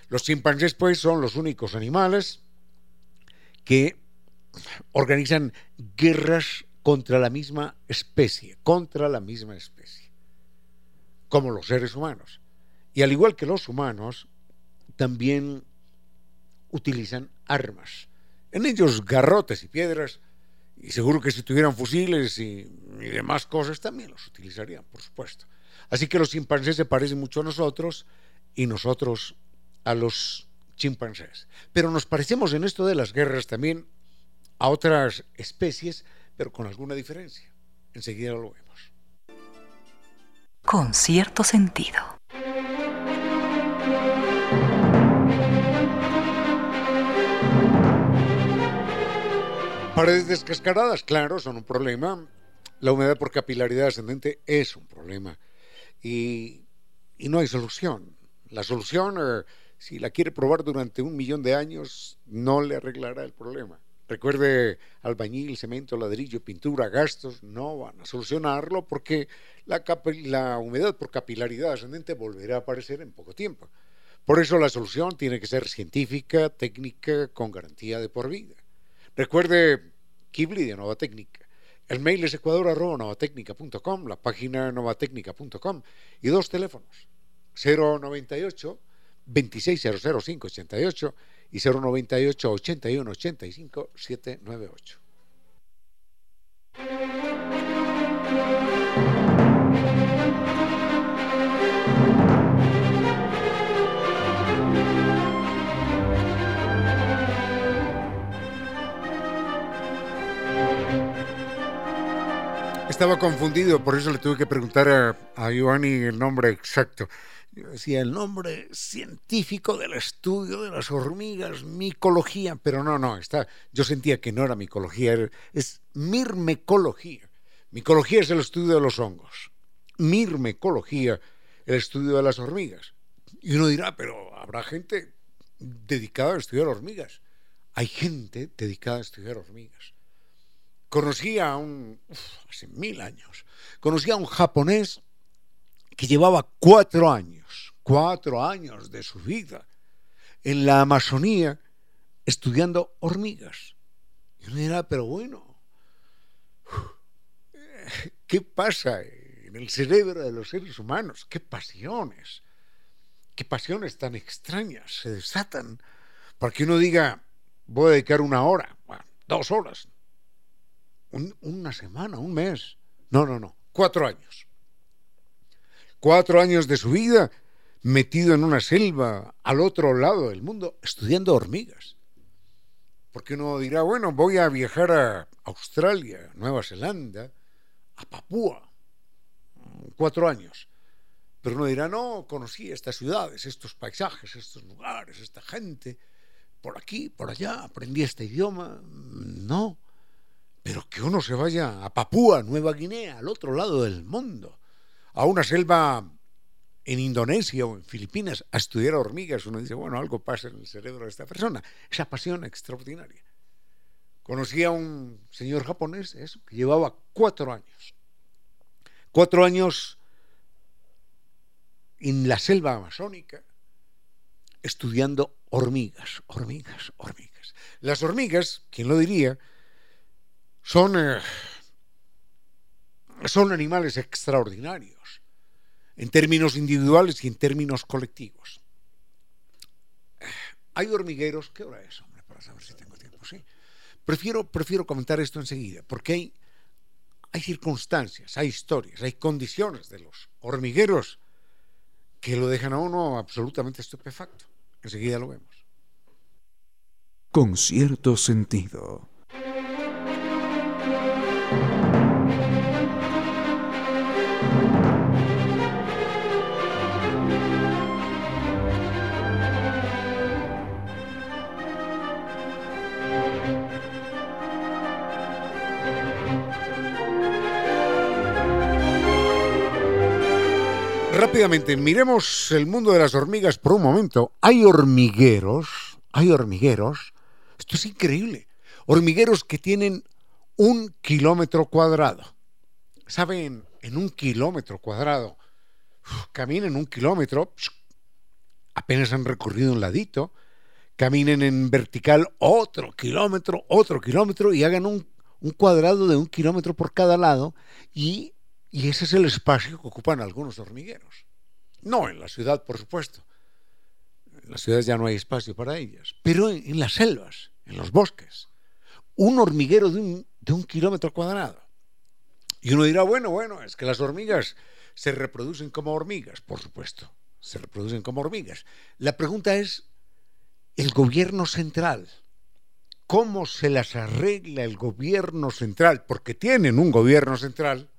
Los chimpancés, pues, son los únicos animales que organizan guerras contra la misma especie, contra la misma especie, como los seres humanos. Y al igual que los humanos, también utilizan armas. En ellos garrotes y piedras y seguro que si tuvieran fusiles y, demás cosas también los utilizarían, por supuesto. Así que los chimpancés se parecen mucho a nosotros y nosotros a los chimpancés. Pero nos parecemos en esto de las guerras también a otras especies, pero con alguna diferencia. Enseguida lo vemos con cierto sentido. Paredes descascaradas, claro, son un problema. La humedad por capilaridad ascendente es un problema. Y, y no hay solución. La solución, eh, si la quiere probar durante un millón de años, no le arreglará el problema. Recuerde, albañil, cemento, ladrillo, pintura, gastos, no van a solucionarlo porque la, humedad por capilaridad ascendente volverá a aparecer en poco tiempo. Por eso la solución tiene que ser científica, técnica, con garantía de por vida. Recuerde, Kibli de Nova Técnica. El mail es ecuador.novatecnica.com, la página novatecnica.com y dos teléfonos, 098 2600588 y 098 81 85 798. Estaba confundido, por eso le tuve que preguntar a, a Giovanni el nombre exacto. Yo decía el nombre científico del estudio de las hormigas, micología, pero no, no, está, yo sentía que no era micología, es mirmecología. Micología es el estudio de los hongos, mirmecología, el estudio de las hormigas. Y uno dirá, pero habrá gente dedicada a estudiar hormigas. Hay gente dedicada a estudiar hormigas. Conocí a un, hace mil años, conocí a un japonés que llevaba cuatro años, cuatro años de su vida en la Amazonía estudiando hormigas. Y uno dirá, pero bueno, ¿qué pasa en el cerebro de los seres humanos? ¿Qué pasiones? ¿Qué pasiones tan extrañas se desatan para que uno diga, voy a dedicar una hora, dos horas, una semana, un mes. No, no, no, cuatro años. Cuatro años de su vida metido en una selva al otro lado del mundo estudiando hormigas. Porque uno dirá, bueno, voy a viajar a Australia, Nueva Zelanda, a Papúa, cuatro años. Pero uno dirá, no, conocí estas ciudades, estos paisajes, estos lugares, esta gente, por aquí, por allá, aprendí este idioma. No, pero que uno se vaya a Papúa, Nueva Guinea, al otro lado del mundo, a una selva en Indonesia o en Filipinas a estudiar hormigas, uno dice, bueno, algo pasa en el cerebro de esta persona, esa pasión extraordinaria. Conocí a un señor japonés, eso, que llevaba cuatro años, cuatro años en la selva amazónica, estudiando hormigas, hormigas, hormigas. Las hormigas, ¿quién lo diría? son, eh, son animales extraordinarios en términos individuales y en términos colectivos. Hay hormigueros, ¿qué hora es, hombre? Para saber si tengo tiempo, sí. Prefiero, prefiero comentar esto enseguida, porque hay, hay circunstancias, hay historias, hay condiciones de los hormigueros que lo dejan a uno absolutamente estupefacto. Enseguida lo vemos. Con cierto sentido. Rápidamente, miremos el mundo de las hormigas por un momento. Hay hormigueros, hay hormigueros, esto es increíble, hormigueros que tienen un kilómetro cuadrado. ¿Saben? En un kilómetro cuadrado. caminen un kilómetro, apenas han recorrido un ladito, caminen en vertical otro kilómetro, otro kilómetro y hagan un, un cuadrado de un kilómetro por cada lado y, y ese es el espacio que ocupan algunos hormigueros. No en la ciudad, por supuesto. En las ciudades ya no hay espacio para ellas, pero en, las selvas, en los bosques. Un hormiguero de un, de un kilómetro cuadrado. Y uno dirá, bueno, bueno, es que las hormigas se reproducen como hormigas, por supuesto, se reproducen como hormigas. La pregunta es, el gobierno central, ¿cómo se las arregla el gobierno central? Porque tienen un gobierno central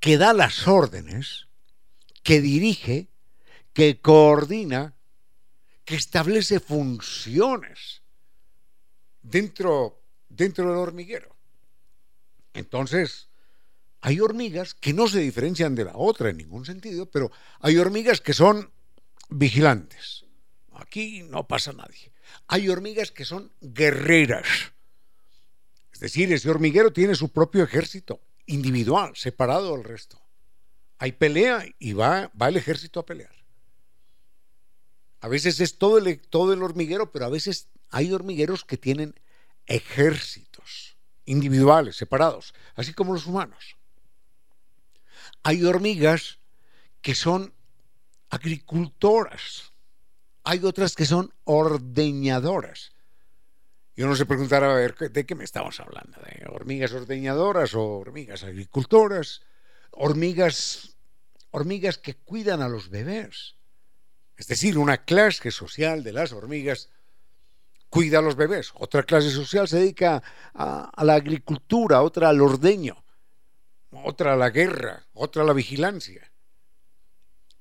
que da las órdenes, que dirige, que coordina, que establece funciones dentro, dentro del hormiguero. Entonces, hay hormigas que no se diferencian de la otra en ningún sentido, pero hay hormigas que son vigilantes. Aquí no pasa nadie. Hay hormigas que son guerreras. Es decir, ese hormiguero tiene su propio ejército, individual, separado del resto. Hay pelea y va, va el ejército a pelear. A veces es todo el, todo el hormiguero, pero a veces hay hormigueros que tienen ejércitos individuales, separados, así como los humanos. Hay hormigas que son agricultoras, hay otras que son ordeñadoras. Y uno se preguntará, a ver, ¿de qué me estamos hablando? ¿De hormigas ordeñadoras o hormigas agricultoras? Hormigas, hormigas que cuidan a los bebés. Es decir, una clase social de las hormigas cuida a los bebés, otra clase social se dedica a, a la agricultura, otra al ordeño, otra a la guerra, otra a la vigilancia.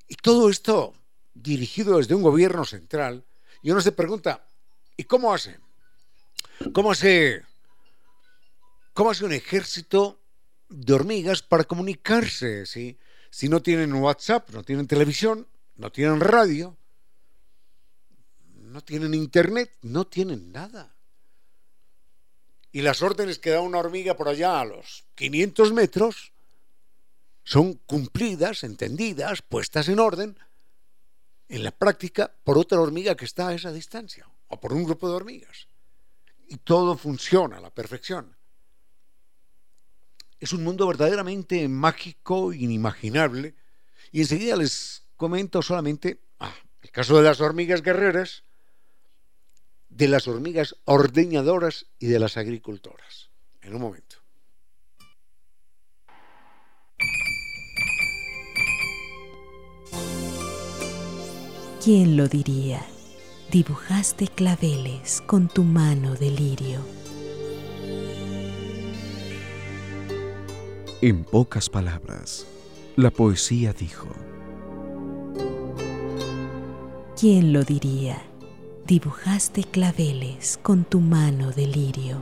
Y todo esto dirigido desde un gobierno central, y uno se pregunta, ¿y cómo hace? ¿Cómo hace, cómo hace un ejército de hormigas para comunicarse? Si no tienen WhatsApp, no tienen televisión, no tienen radio, no tienen internet, no tienen nada. Y las órdenes que da una hormiga por allá a los 500 metros son cumplidas, entendidas, puestas en orden en la práctica por otra hormiga que está a esa distancia o por un grupo de hormigas. Y todo funciona a la perfección. Es un mundo verdaderamente mágico, inimaginable. Y enseguida les comento solamente ah, el caso de las hormigas guerreras, de las hormigas ordeñadoras y de las agricultoras. En un momento. ¿Quién lo diría? Dibujaste claveles con tu mano de lirio. En pocas palabras, la poesía dijo. ¿Quién lo diría? Dibujaste claveles con tu mano de lirio.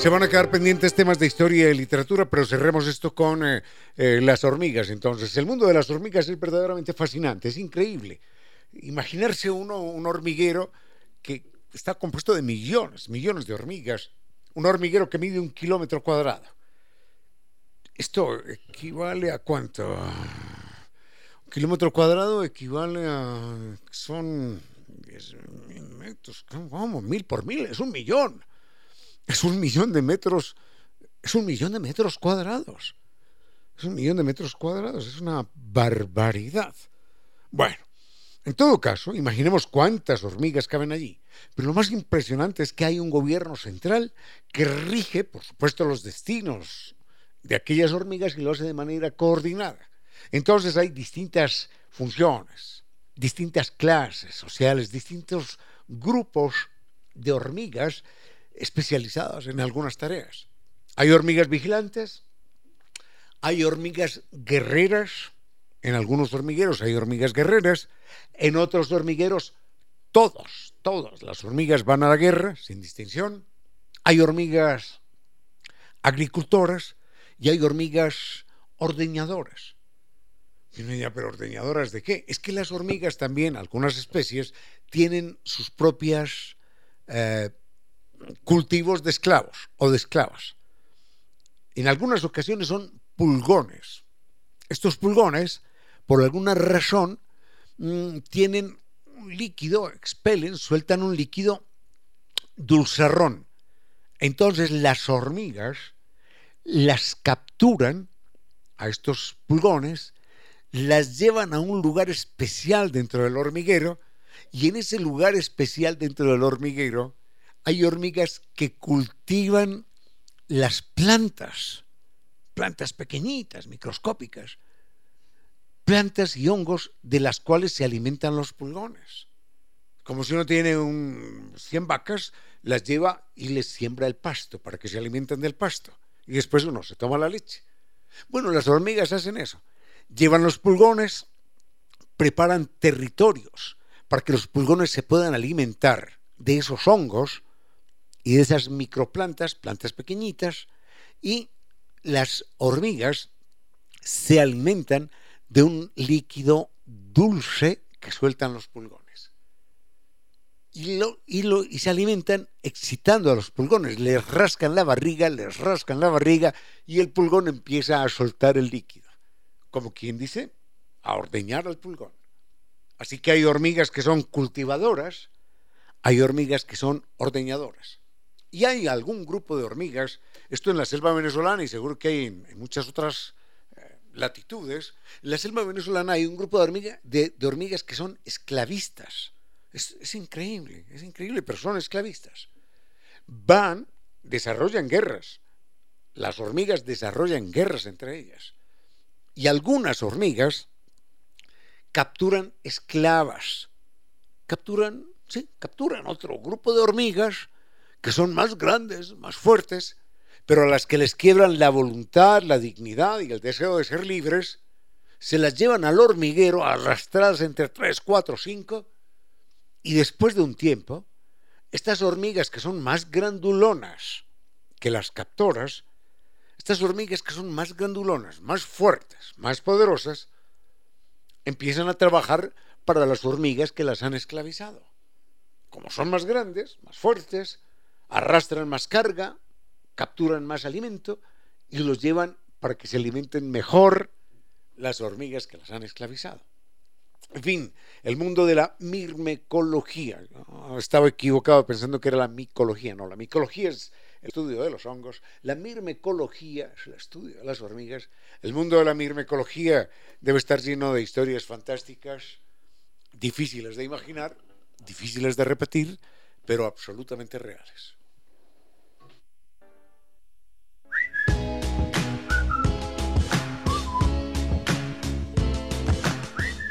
Se van a quedar pendientes temas de historia y literatura, pero cerremos esto con eh, eh, las hormigas. Entonces, el mundo de las hormigas es verdaderamente fascinante, es increíble. Imaginarse uno un hormiguero que está compuesto de millones, millones de hormigas, un hormiguero que mide un kilómetro cuadrado. Esto equivale a cuánto? Un kilómetro cuadrado equivale a... son... metros, ¿cómo? Mil por mil, es un millón. Es un millón de metros, es un millón de metros cuadrados. Es un millón de metros cuadrados, es una barbaridad. Bueno, en todo caso, imaginemos cuántas hormigas caben allí. Pero lo más impresionante es que hay un gobierno central que rige, por supuesto, los destinos de aquellas hormigas y lo hace de manera coordinada. Entonces hay distintas funciones, distintas clases sociales, distintos grupos de hormigas especializadas en algunas tareas. Hay hormigas vigilantes, hay hormigas guerreras, en algunos hormigueros hay hormigas guerreras, en otros hormigueros todos, todas las hormigas van a la guerra, sin distinción. Hay hormigas agricultoras y hay hormigas ordeñadoras. Y pero ordeñadoras de qué? Es que las hormigas también, algunas especies, tienen sus propias eh, cultivos de esclavos o de esclavas. En algunas ocasiones son pulgones. Estos pulgones, por alguna razón, mm, tienen un líquido, expelen, sueltan un líquido dulzarrón. Entonces las hormigas las capturan a estos pulgones, las llevan a un lugar especial dentro del hormiguero y en ese lugar especial dentro del hormiguero hay hormigas que cultivan las plantas, plantas pequeñitas, microscópicas, plantas y hongos de las cuales se alimentan los pulgones. Como si uno tiene un 100 vacas, las lleva y les siembra el pasto para que se alimenten del pasto. Y después uno se toma la leche. Bueno, las hormigas hacen eso. Llevan los pulgones, preparan territorios para que los pulgones se puedan alimentar de esos hongos y de esas microplantas, plantas pequeñitas, y las hormigas se alimentan de un líquido dulce que sueltan los pulgones. Y, lo, y, lo, y, se alimentan excitando a los pulgones, les rascan la barriga, les rascan la barriga y el pulgón empieza a soltar el líquido. Como quien dice, a ordeñar al pulgón. Así que hay hormigas que son cultivadoras, hay hormigas que son ordeñadoras. Y hay algún grupo de hormigas, esto en la selva venezolana y seguro que hay en, muchas otras eh, latitudes, en la selva venezolana hay un grupo de, hormiga, de, hormigas que son esclavistas. Es, es, increíble, es increíble, pero son esclavistas. Van, desarrollan guerras. Las hormigas desarrollan guerras entre ellas. Y algunas hormigas capturan esclavas. Capturan, sí, capturan otro grupo de hormigas que son más grandes, más fuertes, pero a las que les quiebran la voluntad, la dignidad y el deseo de ser libres, se las llevan al hormiguero arrastradas entre tres, cuatro, cinco, y después de un tiempo, estas hormigas que son más grandulonas que las captoras, estas hormigas que son más grandulonas, más fuertes, más poderosas, empiezan a trabajar para las hormigas que las han esclavizado. Como son más grandes, más fuertes, arrastran más carga, capturan más alimento y los llevan para que se alimenten mejor las hormigas que las han esclavizado. En fin, el mundo de la mirmecología. Estaba equivocado pensando que era la micología. No, la micología es el estudio de los hongos. La mirmecología es el estudio de las hormigas. El mundo de la mirmecología debe estar lleno de historias fantásticas, difíciles de imaginar, difíciles de repetir, pero absolutamente reales.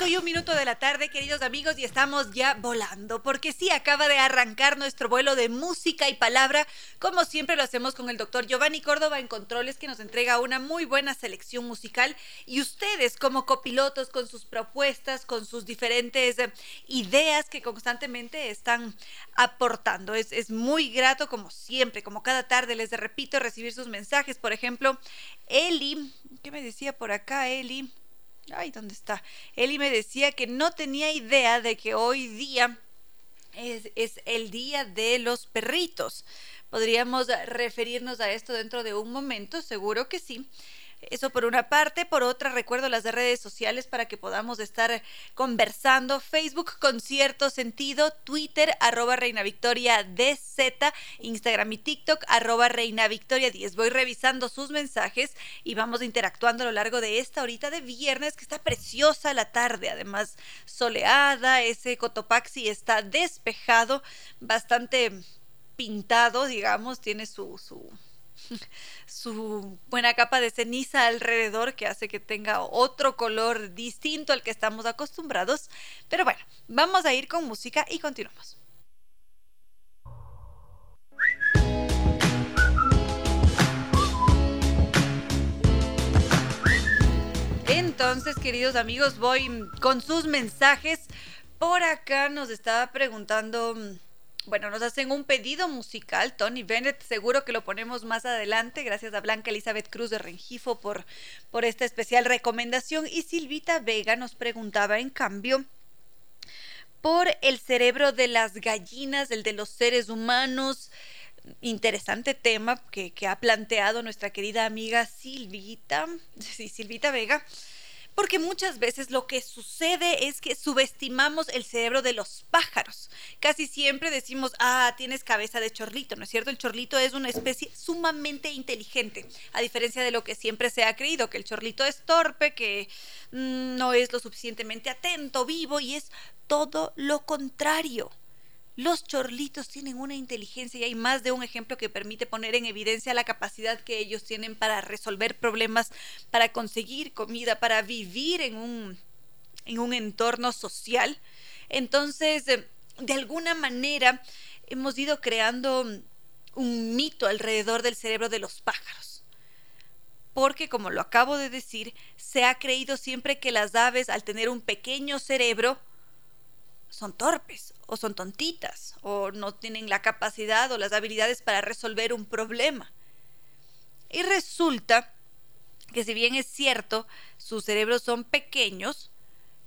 5 y un minuto de la tarde, queridos amigos, y estamos ya volando, porque sí, acaba de arrancar nuestro vuelo de música y palabra, como siempre lo hacemos con el doctor Giovanni Córdoba en Controles, que nos entrega una muy buena selección musical, y ustedes como copilotos, con sus propuestas, con sus diferentes eh, ideas que constantemente están aportando. Es, es muy grato, como siempre, como cada tarde, les repito, recibir sus mensajes. Por ejemplo, Eli, ¿qué me decía por acá, Eli? Ay, ¿dónde está? Eli me decía que no tenía idea de que hoy día es, es el día de los perritos. Podríamos referirnos a esto dentro de un momento, seguro que sí. Eso por una parte. Por otra, recuerdo las redes sociales para que podamos estar conversando. Facebook con cierto sentido, Twitter, arroba Reina Victoria DZ, Instagram y TikTok, arroba Reina Victoria 10. Voy revisando sus mensajes y vamos interactuando a lo largo de esta horita de viernes, que está preciosa la tarde, además soleada, ese Cotopaxi está despejado, bastante pintado, digamos, tiene su, su su buena capa de ceniza alrededor que hace que tenga otro color distinto al que estamos acostumbrados. Pero bueno, vamos a ir con música y continuamos. Entonces, queridos amigos, voy con sus mensajes. Por acá nos estaba preguntando bueno, nos hacen un pedido musical, Tony Bennett, seguro que lo ponemos más adelante, gracias a Blanca Elizabeth Cruz de Rengifo por, por esta especial recomendación. Y Silvita Vega nos preguntaba, en cambio, por el cerebro de las gallinas, el de los seres humanos. interesante tema que, que, ha planteado nuestra querida amiga Silvita, sí, Silvita Vega, porque muchas veces lo que sucede es que subestimamos el cerebro de los pájaros. Casi siempre decimos, ah, tienes cabeza de chorlito, ¿no es cierto? El chorlito es una especie sumamente inteligente, a diferencia de lo que siempre se ha creído, que el chorlito es torpe, que mm, no es lo suficientemente atento, vivo, y es todo lo contrario. Los chorlitos tienen una inteligencia y hay más de un ejemplo que permite poner en evidencia la capacidad que ellos tienen para resolver problemas, para conseguir comida, para vivir en un, en un entorno social. Entonces, eh, de alguna manera, hemos ido creando un mito alrededor del cerebro de los pájaros. Porque, como lo acabo de decir, se ha creído siempre que las aves, al tener un pequeño cerebro, son torpes o son tontitas o no tienen la capacidad o las habilidades para resolver un problema. Y resulta que si bien es cierto, sus cerebros son pequeños,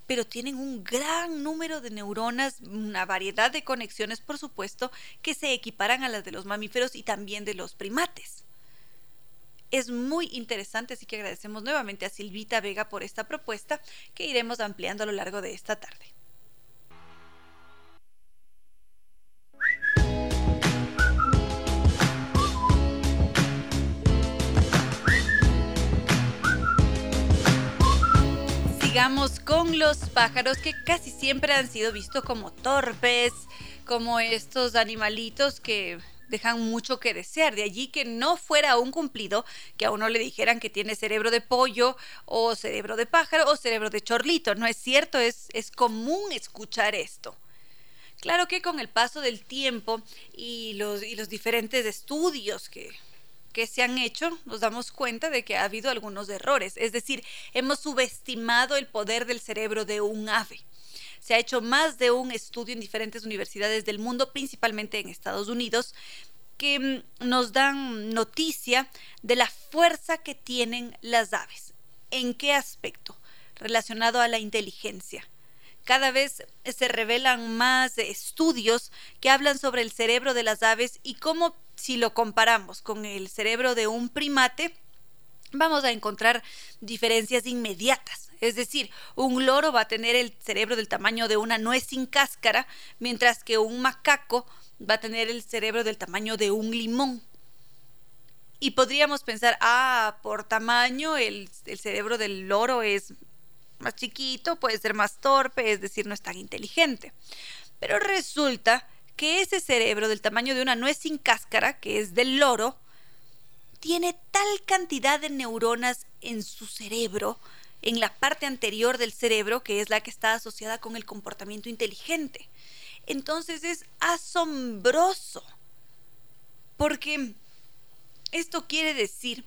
pero tienen un gran número de neuronas, una variedad de conexiones, por supuesto, que se equiparan a las de los mamíferos y también de los primates. Es muy interesante, así que agradecemos nuevamente a Silvita Vega por esta propuesta que iremos ampliando a lo largo de esta tarde. Sigamos con los pájaros que casi siempre han sido vistos como torpes, como estos animalitos que dejan mucho que desear. De allí que no fuera un cumplido que a uno le dijeran que tiene cerebro de pollo o cerebro de pájaro o cerebro de chorlito. No es cierto, es, es común escuchar esto. Claro que con el paso del tiempo y los diferentes estudios que, que se han hecho, nos damos cuenta de que ha habido algunos errores. Es decir, hemos subestimado el poder del cerebro de un ave. Se ha hecho más de un estudio en diferentes universidades del mundo, principalmente en Estados Unidos, que mm, nos dan noticia de la fuerza que tienen las aves. ¿En qué aspecto? Relacionado a la inteligencia. Cada vez se revelan más estudios que hablan sobre el cerebro de las aves y cómo si lo comparamos con el cerebro de un primate, vamos a encontrar diferencias inmediatas. Es decir, un loro va a tener el cerebro del tamaño de una nuez sin cáscara, mientras que un macaco va a tener el cerebro del tamaño de un limón. Y podríamos pensar, ah, por tamaño el, el cerebro del loro es más chiquito, puede ser más torpe, es decir, no es tan inteligente. Pero resulta que ese cerebro del tamaño de una nuez sin cáscara, que es del loro, tiene tal cantidad de neuronas en su cerebro, en la parte anterior del cerebro, que es la que está asociada con el comportamiento inteligente. Entonces es asombroso, porque esto quiere decir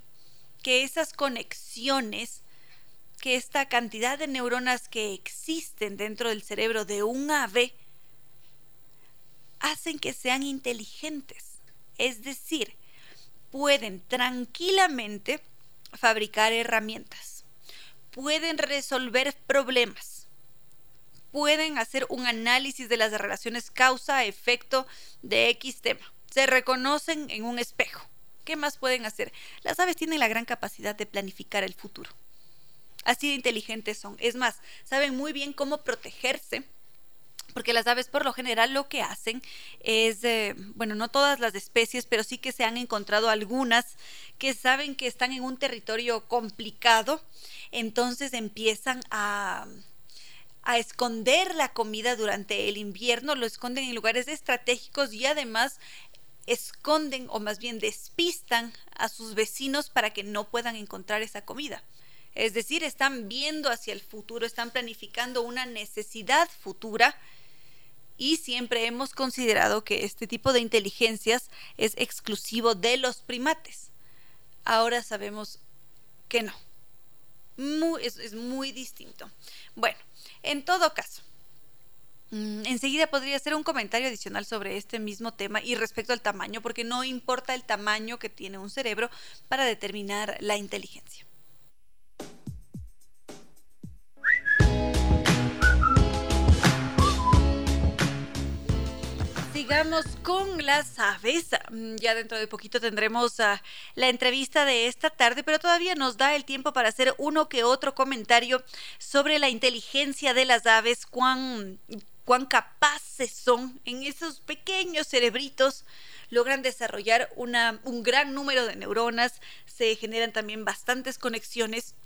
que esas conexiones, que esta cantidad de neuronas que existen dentro del cerebro de un ave, hacen que sean inteligentes. Es decir, pueden tranquilamente fabricar herramientas, pueden resolver problemas, pueden hacer un análisis de las relaciones causa-efecto de X tema. Se reconocen en un espejo. ¿Qué más pueden hacer? Las aves tienen la gran capacidad de planificar el futuro. Así de inteligentes son. Es más, saben muy bien cómo protegerse porque las aves por lo general lo que hacen es, eh, bueno, no todas las especies, pero sí que se han encontrado algunas que saben que están en un territorio complicado, entonces empiezan a a esconder la comida durante el invierno, lo esconden en lugares estratégicos y además esconden o más bien despistan a sus vecinos para que no puedan encontrar esa comida. Es decir, están viendo hacia el futuro, están planificando una necesidad futura y siempre hemos considerado que este tipo de inteligencias es exclusivo de los primates. Ahora sabemos que no. es, muy distinto. Bueno, en todo caso, mm, enseguida podría hacer un comentario adicional sobre este mismo tema y respecto al tamaño, porque no importa el tamaño que tiene un cerebro para determinar la inteligencia. Sigamos con las aves. Mm, ya dentro de poquito tendremos uh, la entrevista de esta tarde, pero todavía nos da el tiempo para hacer uno que otro comentario sobre la inteligencia de las aves, cuán, cuán capaces son en esos pequeños cerebritos logran desarrollar una, un gran número de neuronas, se generan también bastantes conexiones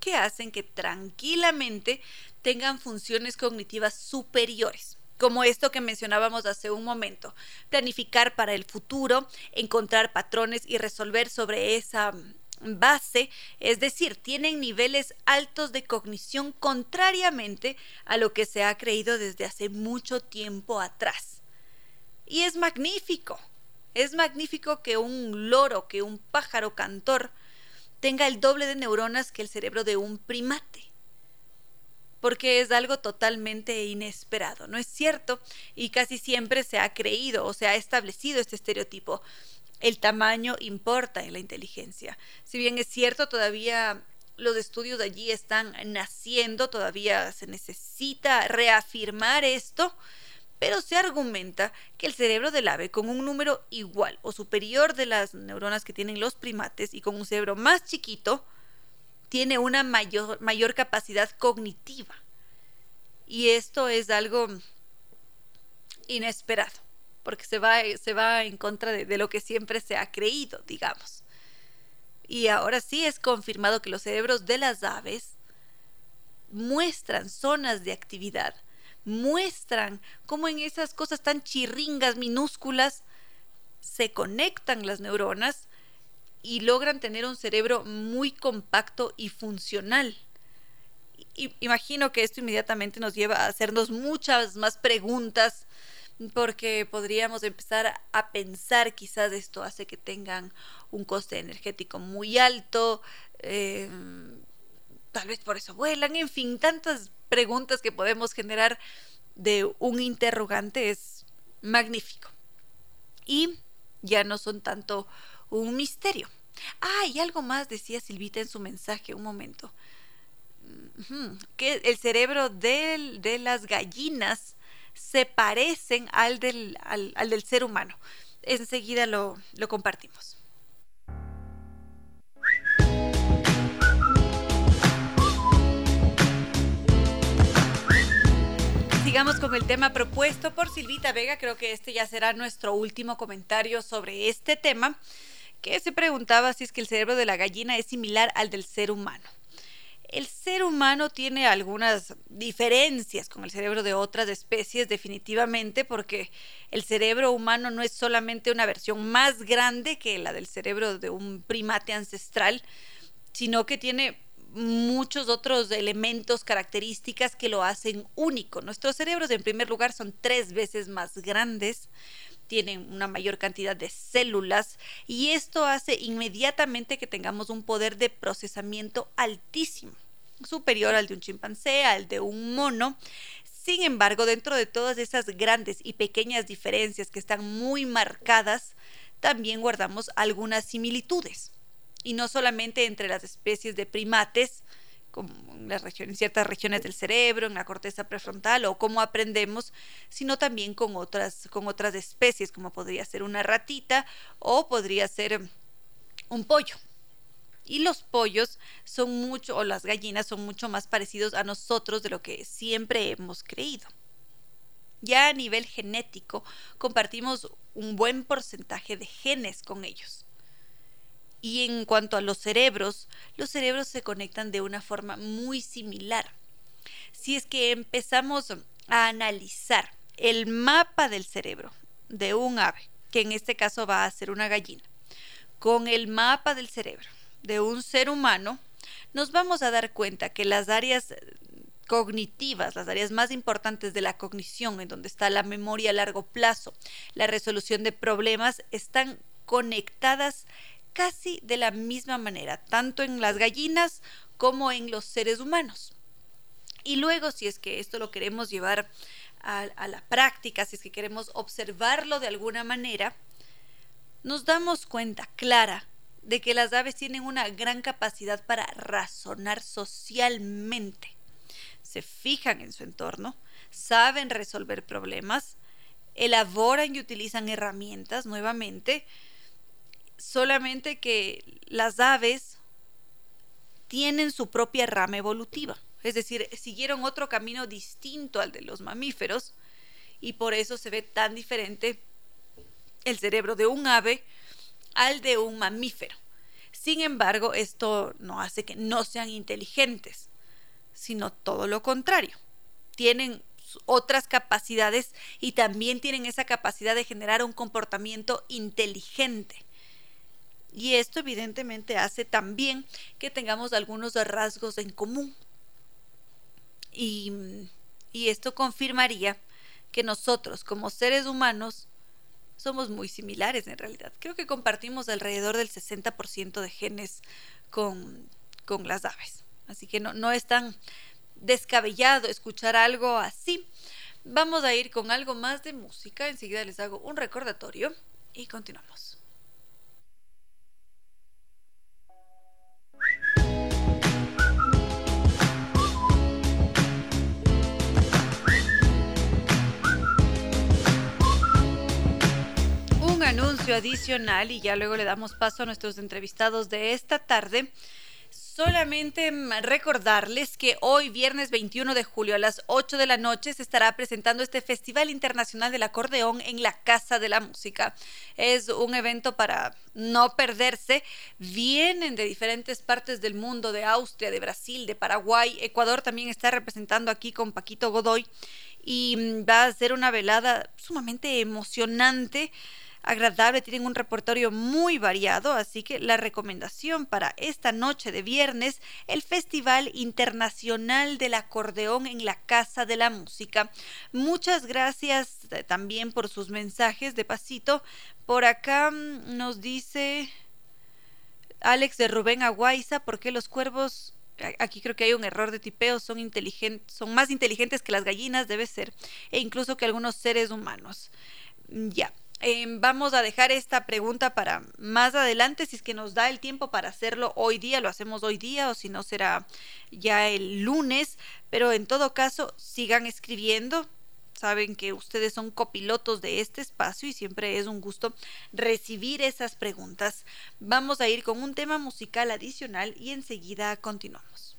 que hacen que tranquilamente tengan funciones cognitivas superiores como esto que mencionábamos hace un momento, planificar para el futuro, encontrar patrones y resolver sobre esa base, es decir, tienen niveles altos de cognición contrariamente a lo que se ha creído desde hace mucho tiempo atrás. Y es magnífico, es magnífico que un loro, que un pájaro cantor tenga el doble de neuronas que el cerebro de un primate porque es algo totalmente inesperado, ¿no es cierto? Y casi siempre se ha creído o se ha establecido este estereotipo. El tamaño importa en la inteligencia. Si bien es cierto, todavía los estudios allí están naciendo, todavía se necesita reafirmar esto, pero se argumenta que el cerebro del ave con un número igual o superior de las neuronas que tienen los primates y con un cerebro más chiquito, tiene una mayor, mayor capacidad cognitiva. Y esto es algo inesperado, porque se va, se va en contra de, de lo que siempre se ha creído, digamos. Y ahora sí es confirmado que los cerebros de las aves muestran zonas de actividad, muestran cómo en esas cosas tan chirringas, minúsculas, se conectan las neuronas y logran tener un cerebro muy compacto y funcional. imagino que esto inmediatamente nos lleva a hacernos muchas más preguntas porque podríamos empezar a pensar quizás esto hace que tengan un coste energético muy alto, eh, tal vez por eso vuelan, en fin, tantas preguntas que podemos generar de un interrogante es magnífico. Y ya no son tanto un misterio. Ah, y algo más decía Silvita en su mensaje, un momento. Que el cerebro de las gallinas se parecen al del, al, del ser humano. Enseguida lo, lo compartimos. sigamos con el tema propuesto por Silvita Vega. Creo que este ya será nuestro último comentario sobre este tema que se preguntaba si es que el cerebro de la gallina es similar al del ser humano. El ser humano tiene algunas diferencias con el cerebro de otras especies definitivamente porque el cerebro humano no es solamente una versión más grande que la del cerebro de un primate ancestral, sino que tiene muchos otros elementos, características que lo hacen único. Nuestros cerebros en primer lugar son tres veces más grandes, tienen una mayor cantidad de células y esto hace inmediatamente que tengamos un poder de procesamiento altísimo, superior al de un chimpancé, al de un mono. Sin embargo, dentro de todas esas grandes y pequeñas diferencias que están muy marcadas, también guardamos algunas similitudes. Y no solamente entre las especies de primates, en, regiones, ciertas regiones del cerebro, en la corteza prefrontal o cómo aprendemos, sino también con otras, con otras especies, como podría ser una ratita o podría ser un pollo. Y los pollos son mucho, o las gallinas son mucho más parecidos a nosotros de lo que siempre hemos creído. Ya a nivel genético, compartimos un buen porcentaje de genes con ellos. Y en cuanto a los cerebros, los cerebros se conectan de una forma muy similar. Si es que empezamos a analizar el mapa del cerebro de un ave, que en este caso va a ser una gallina, con el mapa del cerebro de un ser humano, nos vamos a dar cuenta que las áreas cognitivas, las áreas más importantes de la cognición, en donde está la memoria a largo plazo, la resolución de problemas, están conectadas casi de la misma manera, tanto en las gallinas como en los seres humanos. Y luego, si es que esto lo queremos llevar a, la práctica, si es que queremos observarlo de alguna manera, nos damos cuenta clara de que las aves tienen una gran capacidad para razonar socialmente. Se fijan en su entorno, saben resolver problemas, elaboran y utilizan herramientas nuevamente, solamente que las aves tienen su propia rama evolutiva, es decir, siguieron otro camino distinto al de los mamíferos y por eso se ve tan diferente el cerebro de un ave al de un mamífero. Sin embargo, esto no hace que no sean inteligentes, sino todo lo contrario. Tienen otras capacidades y también tienen esa capacidad de generar un comportamiento inteligente. Y esto evidentemente hace también que tengamos algunos rasgos en común. Y, y esto confirmaría que nosotros como seres humanos somos muy similares en realidad. Creo que compartimos alrededor del 60% de genes con, con, las aves. Así que no, no es tan descabellado escuchar algo así. Vamos a ir con algo más de música. Enseguida les hago un recordatorio y continuamos. Anuncio adicional y ya luego le damos paso a nuestros entrevistados de esta tarde. Solamente recordarles que hoy, viernes 21 de julio a las 8 de la noche, se estará presentando este Festival Internacional del Acordeón en la Casa de la Música. Es un evento para no perderse. Vienen de diferentes partes del mundo, de Austria, de Brasil, de Paraguay. Ecuador también está representando aquí con Paquito Godoy y va a ser una velada sumamente emocionante agradable, tienen un repertorio muy variado, así que la recomendación para esta noche de viernes, el Festival Internacional del Acordeón en la Casa de la Música. Muchas gracias eh, también por sus mensajes de pasito. Por acá mm, nos dice Alex de Rubén Aguaiza, ¿por qué los cuervos aquí creo que hay un error de tipeo, son inteligentes, son más inteligentes que las gallinas, debe ser, e incluso que algunos seres humanos. Ya, Em, vamos a dejar esta pregunta para más adelante, si es que nos da el tiempo para hacerlo hoy día, lo hacemos hoy día o si no será ya el lunes, pero en todo caso sigan escribiendo. Saben que ustedes son copilotos de este espacio y siempre es un gusto recibir esas preguntas. Vamos a ir con un tema musical adicional y enseguida continuamos.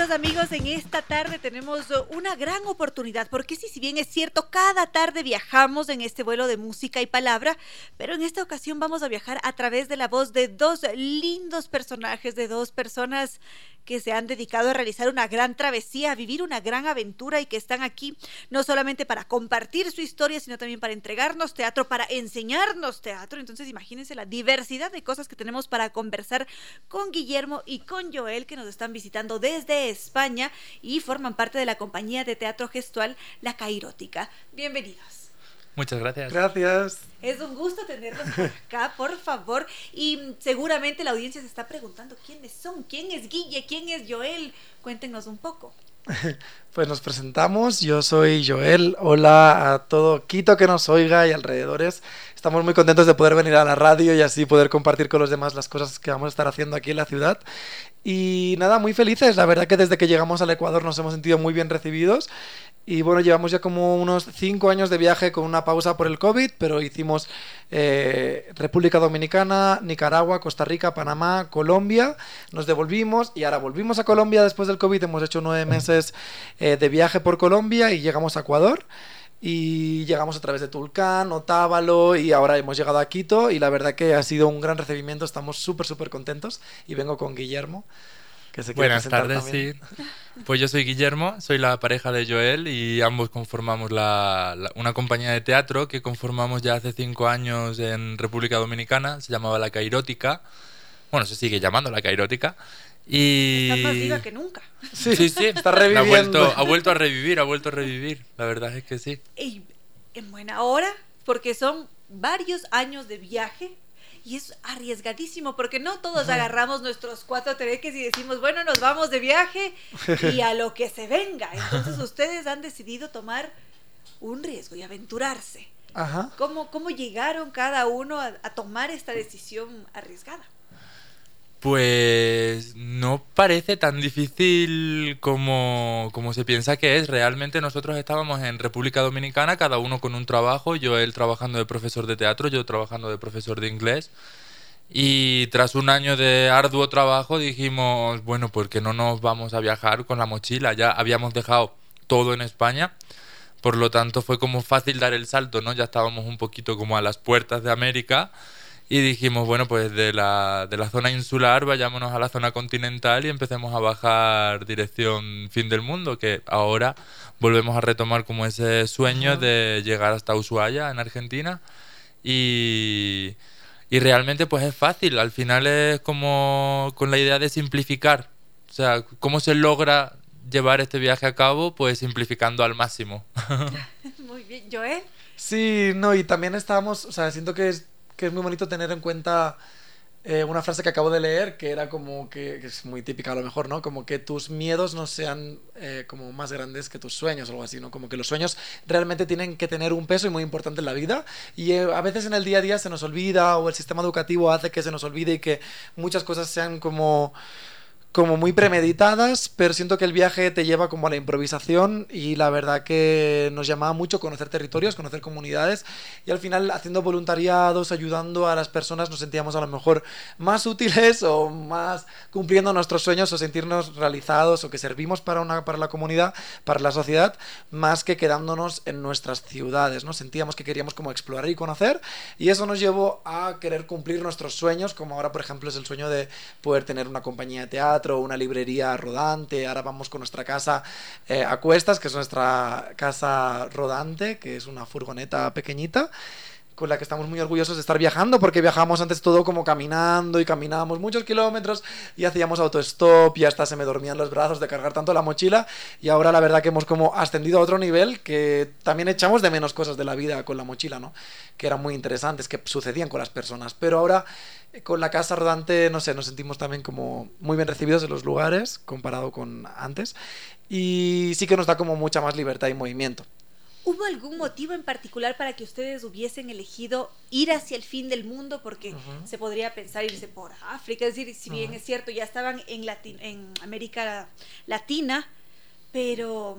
Amigos, en esta tarde tenemos una gran oportunidad, porque sí, si bien es cierto, cada tarde viajamos en este vuelo de música y palabra, pero en esta ocasión vamos a viajar a través de la voz de dos lindos personajes, de dos personas que se han dedicado a realizar una gran travesía, a vivir una gran aventura y que están aquí no solamente para compartir su historia, sino también para entregarnos teatro, para enseñarnos teatro. Entonces imagínense la diversidad de cosas que tenemos para conversar con Guillermo y con Joel que nos están visitando desde España y forman parte de la compañía de teatro gestual La Cairótica. Bienvenidos. Muchas gracias. Gracias. Es un gusto tenerlos acá, por favor. Y seguramente la audiencia se está preguntando quiénes son, quién es Guille, quién es Joel. Cuéntenos un poco. Pues nos presentamos, yo soy Joel, hola a todo Quito que nos oiga y alrededores. Estamos muy contentos de poder venir a la radio y así poder compartir con los demás las cosas que vamos a estar haciendo aquí en la ciudad. Y nada, muy felices, la verdad que desde que llegamos al Ecuador nos hemos sentido muy bien recibidos y bueno, llevamos ya como unos cinco años de viaje con una pausa por el COVID, pero hicimos eh, República Dominicana, Nicaragua, Costa Rica, Panamá, Colombia. Nos devolvimos y ahora volvimos a Colombia después del COVID. Hemos hecho nueve meses eh, de viaje por Colombia y llegamos a Ecuador. Y llegamos a través de Tulcán, Otávalo y ahora hemos llegado a Quito y la verdad que ha sido un gran recibimiento, estamos súper, súper contentos y vengo con Guillermo. Buenas tardes, sí. Pues yo soy Guillermo, soy la pareja de Joel y ambos conformamos una compañía de teatro que conformamos ya hace cinco años en República Dominicana, se llamaba La Cairótica. Bueno, se sigue llamando La Cairótica. Y... Está más viva que nunca. Sí, sí, sí. Está reviviendo. Ha vuelto, a revivir, ha vuelto a revivir. La verdad es que sí. Y en buena hora, porque son varios años de viaje y es arriesgadísimo porque no todos agarramos nuestros cuatro tereques y decimos, bueno, nos vamos de viaje y a lo que se venga. Entonces ustedes han decidido tomar un riesgo y aventurarse. Ajá. ¿Cómo, ¿Cómo llegaron cada uno a, tomar esta decisión arriesgada? Pues no parece tan difícil como, como, se piensa que es. Realmente nosotros estábamos en República Dominicana, cada uno con un trabajo, yo él trabajando de profesor de teatro, yo trabajando de profesor de inglés. Y tras un año de arduo trabajo dijimos, bueno, ¿por qué no nos vamos a viajar con la mochila? Ya habíamos dejado todo en España, por lo tanto fue como fácil dar el salto, ¿no? Ya estábamos un poquito como a las puertas de América y dijimos, bueno, pues de la, de la zona insular vayámonos a la zona continental y empecemos a bajar dirección fin del mundo, que ahora volvemos a retomar como ese sueño de llegar hasta Ushuaia, en Argentina. Y y realmente pues es fácil, al final es como con la idea de simplificar. O sea, ¿cómo se logra llevar este viaje a cabo? Pues simplificando al máximo. muy bien, Joel. Sí, no, y también estábamos, o sea, siento que es, que es muy bonito tener en cuenta eh, una frase que acabo de leer que era como que, es muy típica a lo mejor, ¿no? Como que tus miedos no sean eh, como más grandes que tus sueños o algo así, ¿no? Como que los sueños realmente tienen que tener un peso y muy importante en la vida y eh, a veces en el día a día se nos olvida o el sistema educativo hace que se nos olvide y que muchas cosas sean como como muy premeditadas, pero siento que el viaje te lleva como a la improvisación y la verdad que nos llamaba mucho conocer territorios, conocer comunidades y al final haciendo voluntariados, ayudando a las personas nos sentíamos a lo mejor más útiles o más cumpliendo nuestros sueños o sentirnos realizados o que servimos para una para la comunidad, para la sociedad, más que quedándonos en nuestras ciudades, ¿no? Sentíamos que queríamos como explorar y conocer y eso nos llevó a querer cumplir nuestros sueños, como ahora por ejemplo es el sueño de poder tener una compañía de teatro una librería rodante, ahora vamos con nuestra casa eh, a cuestas, que es nuestra casa rodante, que es una furgoneta pequeñita con la que estamos muy orgullosos de estar viajando, porque viajábamos antes todo como caminando y caminábamos muchos kilómetros y hacíamos autostop y hasta se me dormían los brazos de cargar tanto la mochila y ahora la verdad que hemos como ascendido a otro nivel que también echamos de menos cosas de la vida con la mochila, ¿no? Que eran muy interesantes, que sucedían con las personas, pero ahora con la casa rodante, no sé, nos sentimos también como muy bien recibidos en los lugares comparado con antes y sí que nos da como mucha más libertad y movimiento. ¿Hubo algún motivo en particular para que ustedes hubiesen elegido ir hacia el fin del mundo? Porque se podría pensar irse por África, es decir, si bien es cierto, ya estaban en, en América Latina, pero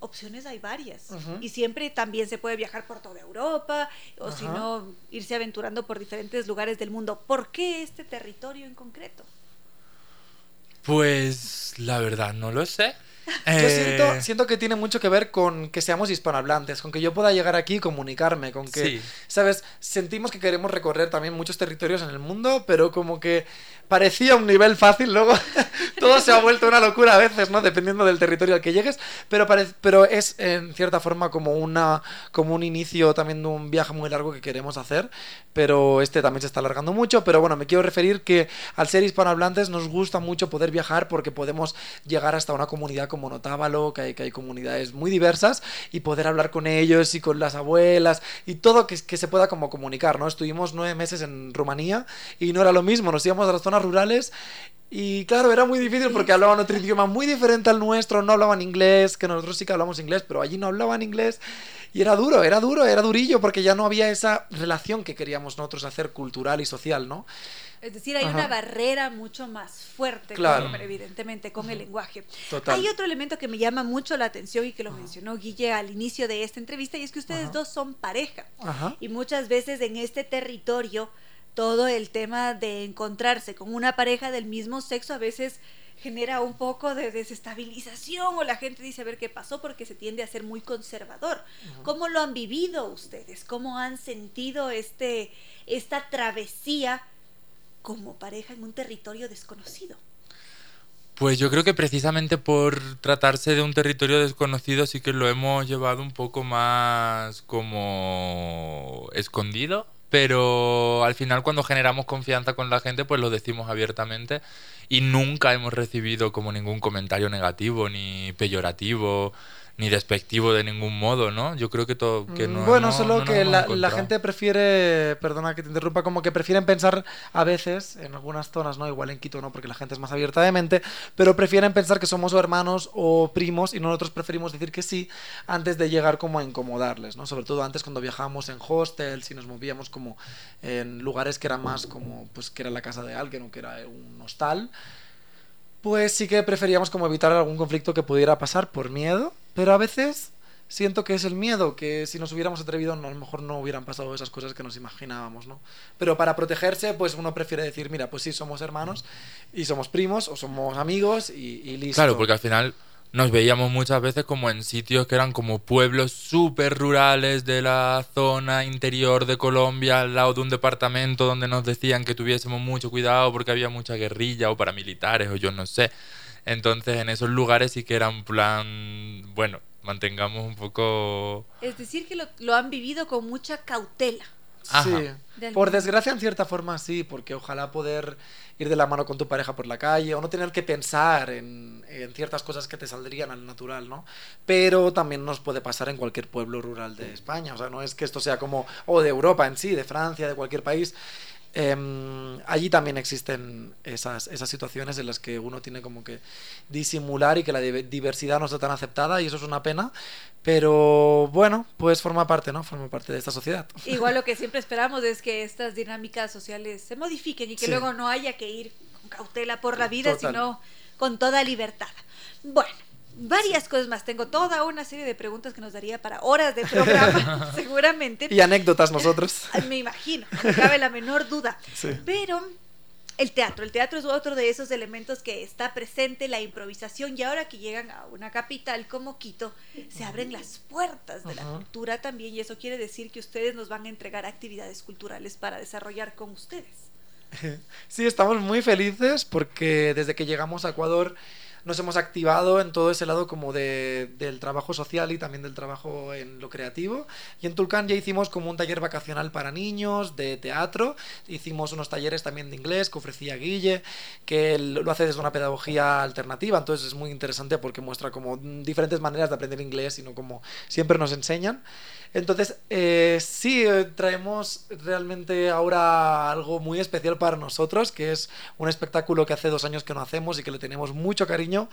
opciones hay varias. Y siempre también se puede viajar por toda Europa, o si no, irse aventurando por diferentes lugares del mundo. ¿Por qué este territorio en concreto? Pues la verdad no lo sé. Yo siento, eh, siento, que tiene mucho que ver con que seamos hispanohablantes, con que yo pueda llegar aquí y comunicarme, con que, ¿sabes? Sentimos que queremos recorrer también muchos territorios en el mundo, pero como que parecía un nivel fácil, luego todo se ha vuelto una locura a veces, ¿no? Dependiendo del territorio al que llegues, pero, pero es en cierta forma como, una, como un inicio también de un viaje muy largo que queremos hacer, pero este también se está alargando mucho, pero bueno, me quiero referir que al ser hispanohablantes nos gusta mucho poder viajar porque podemos llegar hasta una comunidad como Notábalo, que hay, que hay comunidades muy diversas, y poder hablar con ellos y con las abuelas y todo que, que se pueda como comunicar, ¿no? Estuvimos nueve meses en Rumanía y no era lo mismo, nos íbamos a las zonas rurales y claro, era muy difícil porque hablaban otro idioma muy diferente al nuestro, no hablaban inglés, que nosotros sí que hablamos inglés, pero allí no hablaban inglés. Y era duro, era duro, era durillo, porque ya no había esa relación que queríamos nosotros hacer cultural y social, ¿no? Es decir, hay una barrera mucho más fuerte, claro. evidentemente, con el lenguaje. Hay otro elemento que me llama mucho la atención y que lo mencionó Guille al inicio de esta entrevista, y es que ustedes dos son pareja. Y muchas veces en este territorio todo el tema de encontrarse con una pareja del mismo sexo a veces genera un poco de desestabilización o la gente dice a ver qué pasó porque se tiende a ser muy conservador. ¿Cómo lo han vivido ustedes? ¿Cómo han sentido este esta travesía como pareja en un territorio desconocido? Pues yo creo que precisamente por tratarse de un territorio desconocido sí que lo hemos llevado un poco más como escondido, pero al final cuando generamos confianza con la gente pues lo decimos abiertamente y nunca hemos recibido como ningún comentario negativo ni peyorativo ni despectivo de ningún modo, ¿no? Yo creo que todo que no Bueno, solo que la, la, gente prefiere, perdona que te interrumpa, como que prefieren pensar a veces en algunas zonas, ¿no? Igual en Quito no, porque la gente es más abierta de mente, pero prefieren pensar que somos hermanos o primos y nosotros preferimos decir que sí antes de llegar como a incomodarles, ¿no? Sobre todo antes cuando viajábamos en hostels y nos movíamos como en lugares que eran más como pues que era la casa de alguien o que era un hostal pues sí que preferíamos como evitar algún conflicto que pudiera pasar por miedo, pero a veces siento que es el miedo, que si nos hubiéramos atrevido a lo mejor no hubieran pasado esas cosas que nos imaginábamos, ¿no? Pero para protegerse, pues uno prefiere decir, mira, pues sí, somos hermanos y somos primos o somos amigos y, y listo. Claro, porque al final nos veíamos muchas veces como en sitios que eran como pueblos súper rurales de la zona interior de Colombia, al lado de un departamento donde nos decían que tuviésemos mucho cuidado porque había mucha guerrilla o paramilitares o yo no sé. Entonces en esos lugares sí que era un plan, bueno, mantengamos un poco... Es decir, que lo, lo han vivido con mucha cautela. Sí, por desgracia en cierta forma sí, porque ojalá poder ir de la mano con tu pareja por la calle o no tener que pensar en, en, ciertas cosas que te saldrían al natural, ¿no? Pero también nos puede pasar en cualquier pueblo rural de España, o sea, no es que esto sea como, o de Europa en sí, de Francia, de cualquier país. Eh, allí también existen esas, esas situaciones en las que uno tiene como que disimular y que la diversidad no está tan aceptada y eso es una pena, pero bueno, pues forma parte, ¿no? Forma parte de esta sociedad. Igual lo que siempre esperamos es que estas dinámicas sociales se modifiquen y que luego no haya que ir con cautela por la vida, sino con toda libertad. Bueno, varias cosas más. Tengo toda una serie de preguntas que nos daría para horas de programa, seguramente. Y anécdotas nosotros. Me imagino, no cabe la menor duda. Pero el teatro, el teatro es otro de esos elementos que está presente, la improvisación, y ahora que llegan a una capital como Quito, se abren las puertas de la cultura también, y eso quiere decir que ustedes nos van a entregar actividades culturales para desarrollar con ustedes. Sí, estamos muy felices porque desde que llegamos a Ecuador nos hemos activado en todo ese lado como de, del trabajo social y también del trabajo en lo creativo. Y en Tulcán ya hicimos como un taller vacacional para niños de teatro, hicimos unos talleres también de inglés que ofrecía Guille, que lo hace desde una pedagogía alternativa, entonces es muy interesante porque muestra como diferentes maneras de aprender inglés y no como siempre nos enseñan. Entonces, eh, sí, eh, traemos realmente ahora algo muy especial para nosotros, que es un espectáculo que hace dos años que no hacemos y que le tenemos mucho cariño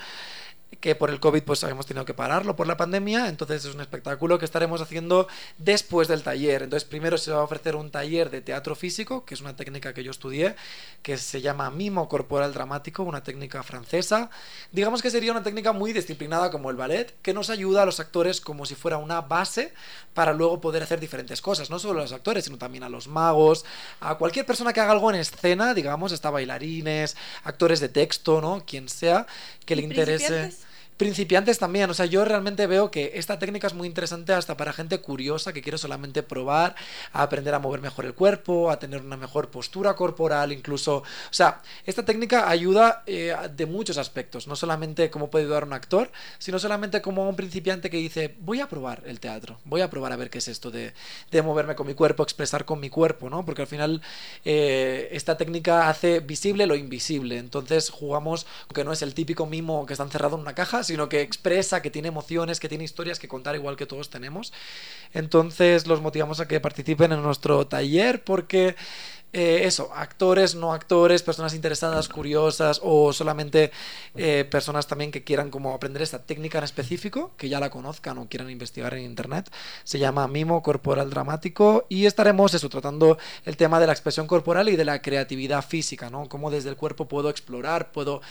que por el COVID pues habíamos tenido que pararlo por la pandemia, entonces es un espectáculo que estaremos haciendo después del taller. Entonces primero se va a ofrecer un taller de teatro físico, que es una técnica que yo estudié, que se llama mimo corporal dramático, una técnica francesa. Digamos que sería una técnica muy disciplinada como el ballet, que nos ayuda a los actores como si fuera una base para luego poder hacer diferentes cosas, no solo a los actores, sino también a los magos, a cualquier persona que haga algo en escena, digamos, está bailarines, actores de texto, ¿no? Quien sea que le interese principiantes también. O sea, yo realmente veo que esta técnica es muy interesante hasta para gente curiosa que quiere solamente probar, a aprender a mover mejor el cuerpo, a tener una mejor postura corporal, incluso. O sea, esta técnica ayuda eh, de muchos aspectos. No solamente como puede ayudar un actor, sino solamente como un principiante que dice, voy a probar el teatro, voy a probar a ver qué es esto de, de moverme con mi cuerpo, expresar con mi cuerpo, ¿no? Porque al final eh, esta técnica hace visible lo invisible. Entonces jugamos, que no es el típico mimo que está encerrado en una caja, sino que expresa, que tiene emociones, que tiene historias que contar igual que todos tenemos. Entonces los motivamos a que participen en nuestro taller porque eh, eso, actores, no actores, personas interesadas, curiosas o solamente eh, personas también que quieran como aprender esta técnica en específico, que ya la conozcan o quieran investigar en internet. Se llama mimo corporal dramático y estaremos eso, tratando el tema de la expresión corporal y de la creatividad física, ¿no? Cómo desde el cuerpo puedo explorar, puedo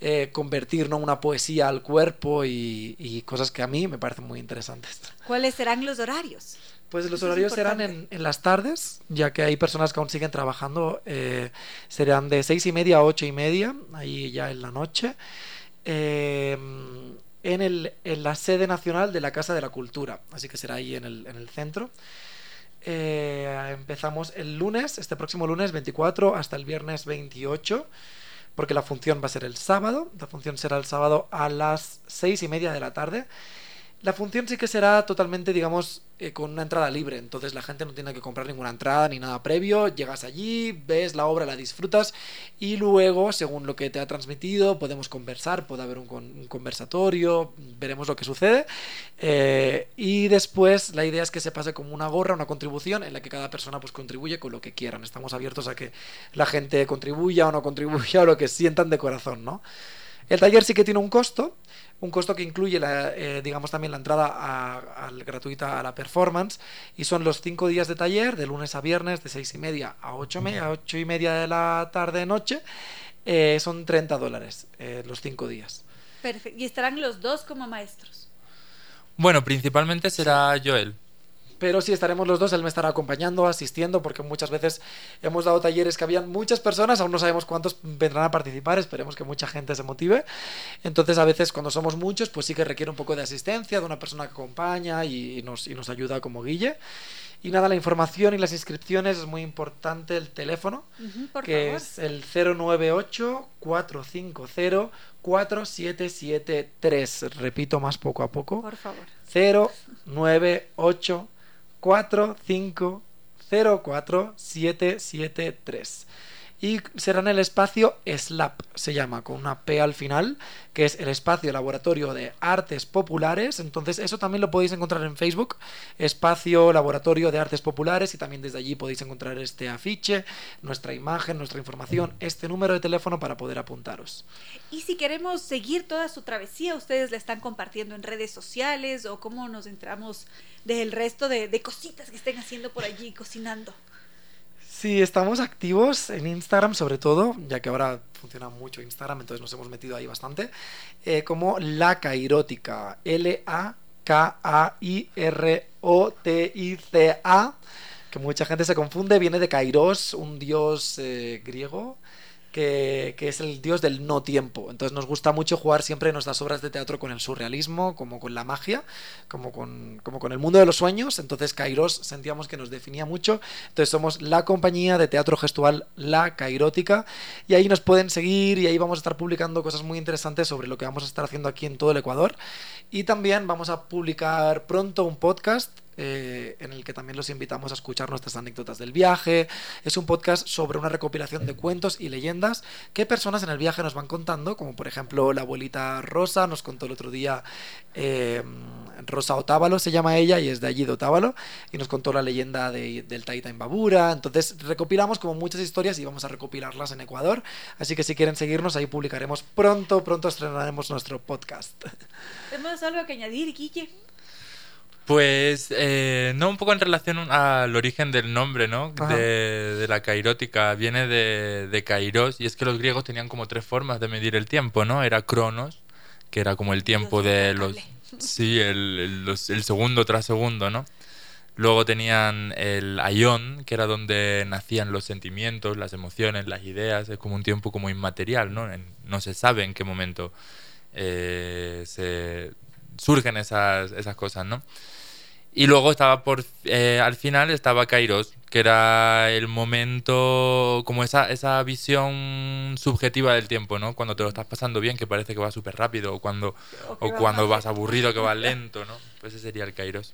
eh, convertir ¿no? una poesía al cuerpo y, y cosas que a mí me parecen muy interesantes. ¿Cuáles serán los horarios? Pues los horarios serán en, en, las tardes, ya que hay personas que aún siguen trabajando, eh, serán de seis y media a ocho y media, ahí ya en la noche, eh, en, el, en, la sede nacional de la Casa de la Cultura, así que será ahí en el, en el centro. Eh, empezamos el lunes, este próximo lunes 24 hasta el viernes 28, porque la función va a ser el sábado, la función será el sábado a las seis y media de la tarde La función sí que será totalmente, digamos, eh, con una entrada libre. Entonces la gente no tiene que comprar ninguna entrada ni nada previo. Llegas allí, ves la obra, la disfrutas y luego, según lo que te ha transmitido, podemos conversar, puede haber un, conversatorio, veremos lo que sucede. Eh, y después la idea es que se pase como una gorra, una contribución en la que cada persona pues contribuye con lo que quieran. Estamos abiertos a que la gente contribuya o no contribuya o lo que sientan de corazón, ¿no? El taller sí que tiene un costo, un costo que incluye, la, eh, digamos, también la entrada a, gratuita a la performance, y son los cinco días de taller, de lunes a viernes, de seis y media a ocho, a ocho y media de la tarde-noche, eh, son 30 dólares eh, los cinco días. Perfecto. ¿Y estarán los dos como maestros? Bueno, principalmente será Joel. Pero sí estaremos los dos, él me estará acompañando, asistiendo, porque muchas veces hemos dado talleres que habían muchas personas, aún no sabemos cuántos vendrán a participar, esperemos que mucha gente se motive. Entonces a veces cuando somos muchos, pues sí que requiere un poco de asistencia, de una persona que acompaña y, nos, y nos ayuda como guille. Y nada, la información y las inscripciones es muy importante el teléfono, que es el 098-450-4773. Repito más poco a poco. Por favor. 098 4504773 y será en el espacio SLAP, se llama, con una P al final, que es el espacio laboratorio de artes populares. Entonces, eso también lo podéis encontrar en Facebook, espacio laboratorio de artes populares, y también desde allí podéis encontrar este afiche, nuestra imagen, nuestra información, este número de teléfono para poder apuntaros. Y si queremos seguir toda su travesía, ustedes la están compartiendo en redes sociales o cómo nos entramos del resto de, de cositas que estén haciendo por allí, cocinando. Sí, estamos activos en Instagram sobre todo, ya que ahora funciona mucho Instagram, entonces nos hemos metido ahí bastante, eh, como La Cairótica, L-A-K-A-I-R-O-T-I-C-A, que mucha gente se confunde, viene de Kairos, un dios eh, griego, que, es el dios del no tiempo. Entonces nos gusta mucho jugar siempre en nuestras obras de teatro con el surrealismo, como con la magia, como con, como con el mundo de los sueños. Entonces Kairos sentíamos que nos definía mucho. Entonces somos la compañía de teatro gestual La Cairótica y ahí nos pueden seguir y ahí vamos a estar publicando cosas muy interesantes sobre lo que vamos a estar haciendo aquí en todo el Ecuador. Y también vamos a publicar pronto un podcast eh, en el que también los invitamos a escuchar nuestras anécdotas del viaje. Es un podcast sobre una recopilación de cuentos y leyendas que personas en el viaje nos van contando, como por ejemplo la abuelita Rosa nos contó el otro día, eh, Rosa Otávalo se llama ella y es de allí de Otávalo, y nos contó la leyenda del Taita en Babura. Entonces recopilamos como muchas historias y vamos a recopilarlas en Ecuador. Así que si quieren seguirnos, ahí publicaremos pronto, pronto estrenaremos nuestro podcast. ¿Tenemos algo que añadir? Pues eh, no, un poco en relación al origen del nombre, ¿no? De, la cairótica. Viene de, de kairos, y es que los griegos tenían como tres formas de medir el tiempo, ¿no? Era cronos, que era como el tiempo de los... Sí, el, el, segundo tras segundo, ¿no? Luego tenían el aion, que era donde nacían los sentimientos, las emociones, las ideas. Es como un tiempo como inmaterial, ¿no? no se sabe en qué momento eh, se surgen esas, esas cosas, ¿no? Y luego estaba por eh, al final estaba Kairos, que era el momento, como esa, esa visión subjetiva del tiempo, ¿no? Cuando te lo estás pasando bien, que parece que va súper rápido, o cuando, o, cuando vas aburrido, que va lento, ¿no? Pues ese sería el Kairos.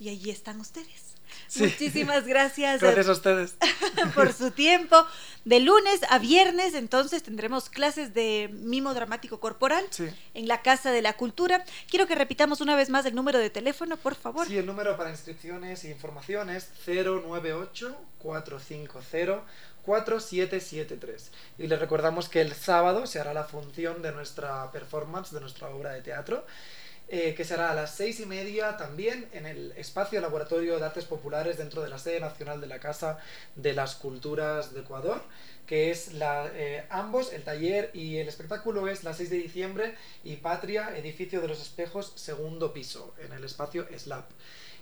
Y allí están ustedes. Muchísimas gracias. Gracias a ustedes. por su tiempo. De lunes a viernes, entonces, tendremos clases de mimo dramático corporal en la Casa de la Cultura. Quiero que repitamos una vez más el número de teléfono, por favor. Sí, el número para inscripciones e informaciones 098 450 4773. Y les recordamos que el sábado se hará la función de nuestra performance, de nuestra obra de teatro. Eh, que será a las seis y media también en el espacio Laboratorio de Artes Populares dentro de la sede nacional de la Casa de las Culturas de Ecuador, que es la, eh, ambos, el taller y el espectáculo es la 6 de diciembre y Patria, Edificio de los Espejos, segundo piso, en el espacio SLAP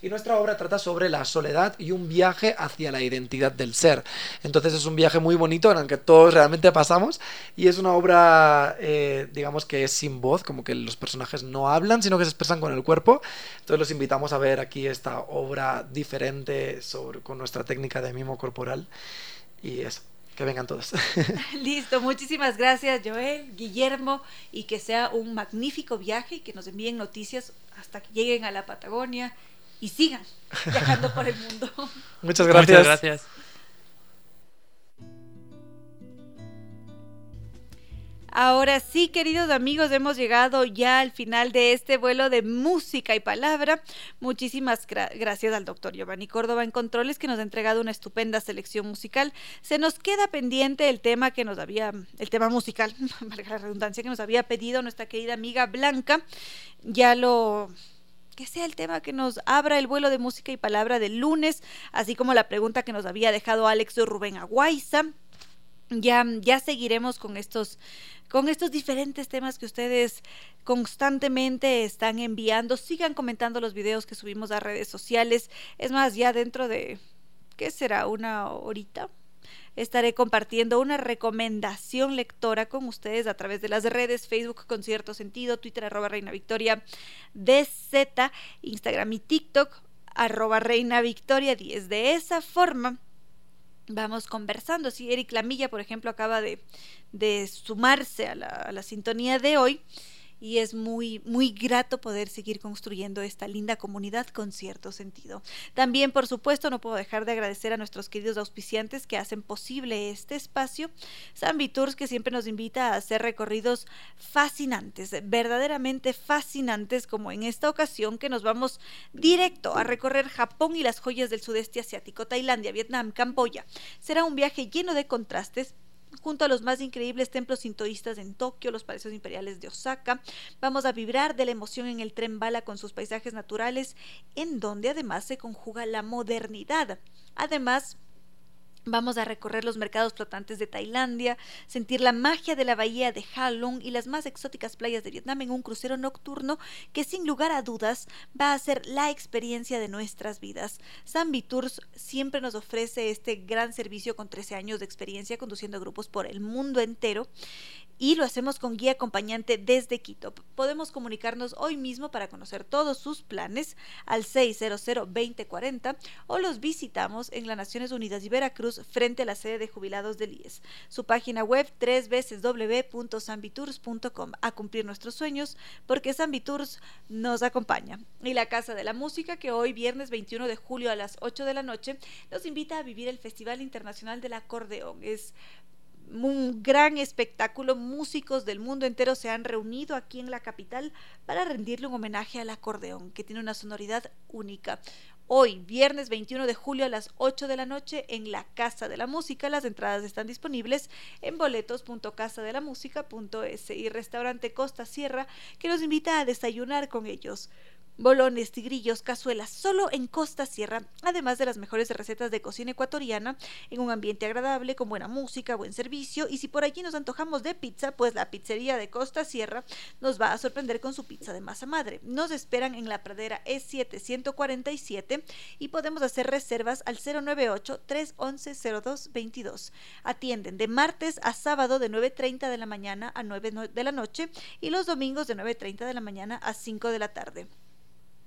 y nuestra obra trata sobre la soledad y un viaje hacia la identidad del ser. Entonces es un viaje muy bonito en el que todos realmente pasamos y es una obra, eh, digamos que es sin voz, como que los personajes no hablan, sino que se expresan con el cuerpo. Entonces los invitamos a ver aquí esta obra diferente con nuestra técnica de mimo corporal y eso. que vengan todos. Listo, muchísimas gracias Joel, Guillermo, y que sea un magnífico viaje y que nos envíen noticias hasta que lleguen a la Patagonia y sigan viajando por el mundo. Muchas gracias. Muchas gracias. Ahora sí, queridos amigos, hemos llegado ya al final de este vuelo de música y palabra. Muchísimas gracias al doctor Giovanni Córdoba en Controles que nos ha entregado una estupenda selección musical. Se nos queda pendiente el tema que nos había, el tema musical, valga la redundancia, que nos había pedido nuestra querida amiga Blanca. Ya lo que sea el tema que nos abra el vuelo de música y palabra del lunes, así como la pregunta que nos había dejado Alex Rubén Aguaiza. Ya, ya seguiremos con estos con estos diferentes temas que ustedes constantemente están enviando. Sigan comentando los videos que subimos a redes sociales. Es más, ya dentro de, ¿qué será? Una horita. Estaré compartiendo una recomendación lectora con ustedes a través de las redes Facebook con cierto sentido, Twitter arroba Reina Victoria DZ, Instagram y TikTok arroba Reina Victoria 10. De esa forma vamos conversando. Si Eric Lamilla, por ejemplo, acaba de, de sumarse a la, a la sintonía de hoy, y es muy, muy grato poder seguir construyendo esta linda comunidad con cierto sentido. También, por supuesto, no puedo dejar de agradecer a nuestros queridos auspiciantes que hacen posible este espacio. San Tours, que siempre nos invita a hacer recorridos fascinantes, verdaderamente fascinantes, como en esta ocasión que nos vamos directo a recorrer Japón y las joyas del sudeste asiático, Tailandia, Vietnam, Camboya. Será un viaje lleno de contrastes junto a los más increíbles templos sintoístas en Tokio, los palacios imperiales de Osaka. Vamos a vibrar de la emoción en el tren bala con sus paisajes naturales, en donde además se conjuga la modernidad. Además, Vamos a recorrer los mercados flotantes de Tailandia, sentir la magia de la bahía de Halong y las más exóticas playas de Vietnam en un crucero nocturno que sin lugar a dudas va a ser la experiencia de nuestras vidas. Zambi Tours siempre nos ofrece este gran servicio con 13 años de experiencia conduciendo grupos por el mundo entero y lo hacemos con guía acompañante desde Quito. Podemos comunicarnos hoy mismo para conocer todos sus planes al 600-2040 o los visitamos en las Naciones Unidas y Veracruz frente a la sede de jubilados del IES. Su página web www.sambitours.com a cumplir nuestros sueños porque Sambitours nos acompaña. Y la Casa de la Música que hoy viernes 21 de julio a las 8 de la noche nos invita a vivir el Festival Internacional del Acordeón. Es un gran espectáculo. Músicos del mundo entero se han reunido aquí en la capital para rendirle un homenaje al acordeón, que tiene una sonoridad única. Hoy, viernes 21 de julio a las 8 de la noche en la Casa de la Música. Las entradas están disponibles en boletos.casadelamusica.es y Restaurante Costa Sierra que nos invita a desayunar con ellos bolones, tigrillos, cazuelas, solo en Costa Sierra, además de las mejores recetas de cocina ecuatoriana, en un ambiente agradable, con buena música, buen servicio, y si por allí nos antojamos de pizza, pues la pizzería de Costa Sierra nos va a sorprender con su pizza de masa madre. Nos esperan en la pradera E747 y podemos hacer reservas al 098-311-0222. Atienden de martes a sábado de 9.30 de la mañana a 9 de la noche y los domingos de 9.30 de la mañana a 5 de la tarde.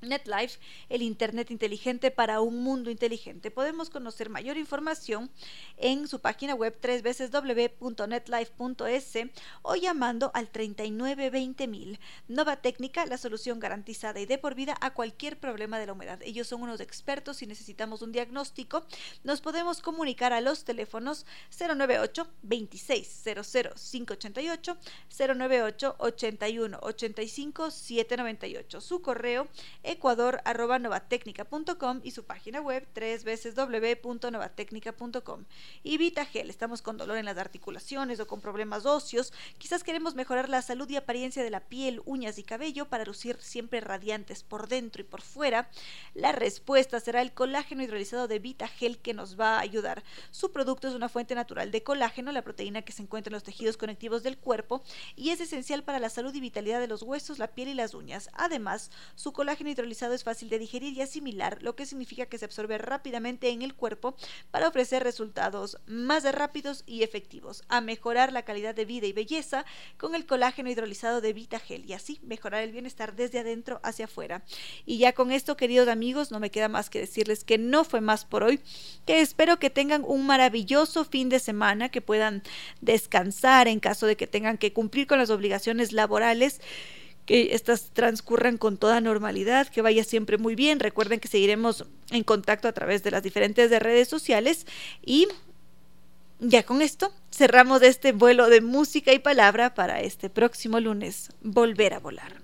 NetLife, el Internet inteligente para un mundo inteligente. Podemos conocer mayor información en su página web www.netlife.es o llamando al 3920.000. Nova Técnica, la solución garantizada y de por vida a cualquier problema de la humedad. Ellos son unos expertos si necesitamos un diagnóstico. Nos podemos comunicar a los teléfonos 098 2600 588 098 81 85 798. Su correo ecuador.novatecnica.com y su página web www.novatecnica.com. Y Vitagel, estamos con dolor en las articulaciones o con problemas óseos, quizás queremos mejorar la salud y apariencia de la piel, uñas y cabello para lucir siempre radiantes por dentro y por fuera. La respuesta será el colágeno hidrolizado de Vitagel que nos va a ayudar. Su producto es una fuente natural de colágeno, la proteína que se encuentra en los tejidos conectivos del cuerpo y es esencial para la salud y vitalidad de los huesos, la piel y las uñas. Además, su colágeno hidrolizado es fácil de digerir y asimilar, lo que significa que se absorbe rápidamente en el cuerpo para ofrecer resultados más rápidos y efectivos, a mejorar la calidad de vida y belleza con el colágeno hidrolizado de VitaGel y así mejorar el bienestar desde adentro hacia afuera. Y ya con esto, queridos amigos, no me queda más que decirles que no fue más por hoy, que espero que tengan un maravilloso fin de semana, que puedan descansar en caso de que tengan que cumplir con las obligaciones laborales que estas transcurran con toda normalidad, que vaya siempre muy bien. Recuerden que seguiremos en contacto a través de las diferentes redes sociales y ya con esto cerramos este vuelo de música y palabra para este próximo lunes, volver a volar.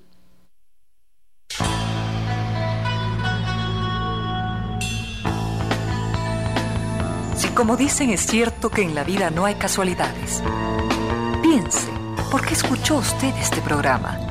Si como dicen es cierto que en la vida no hay casualidades, piense, ¿por qué escuchó usted este programa?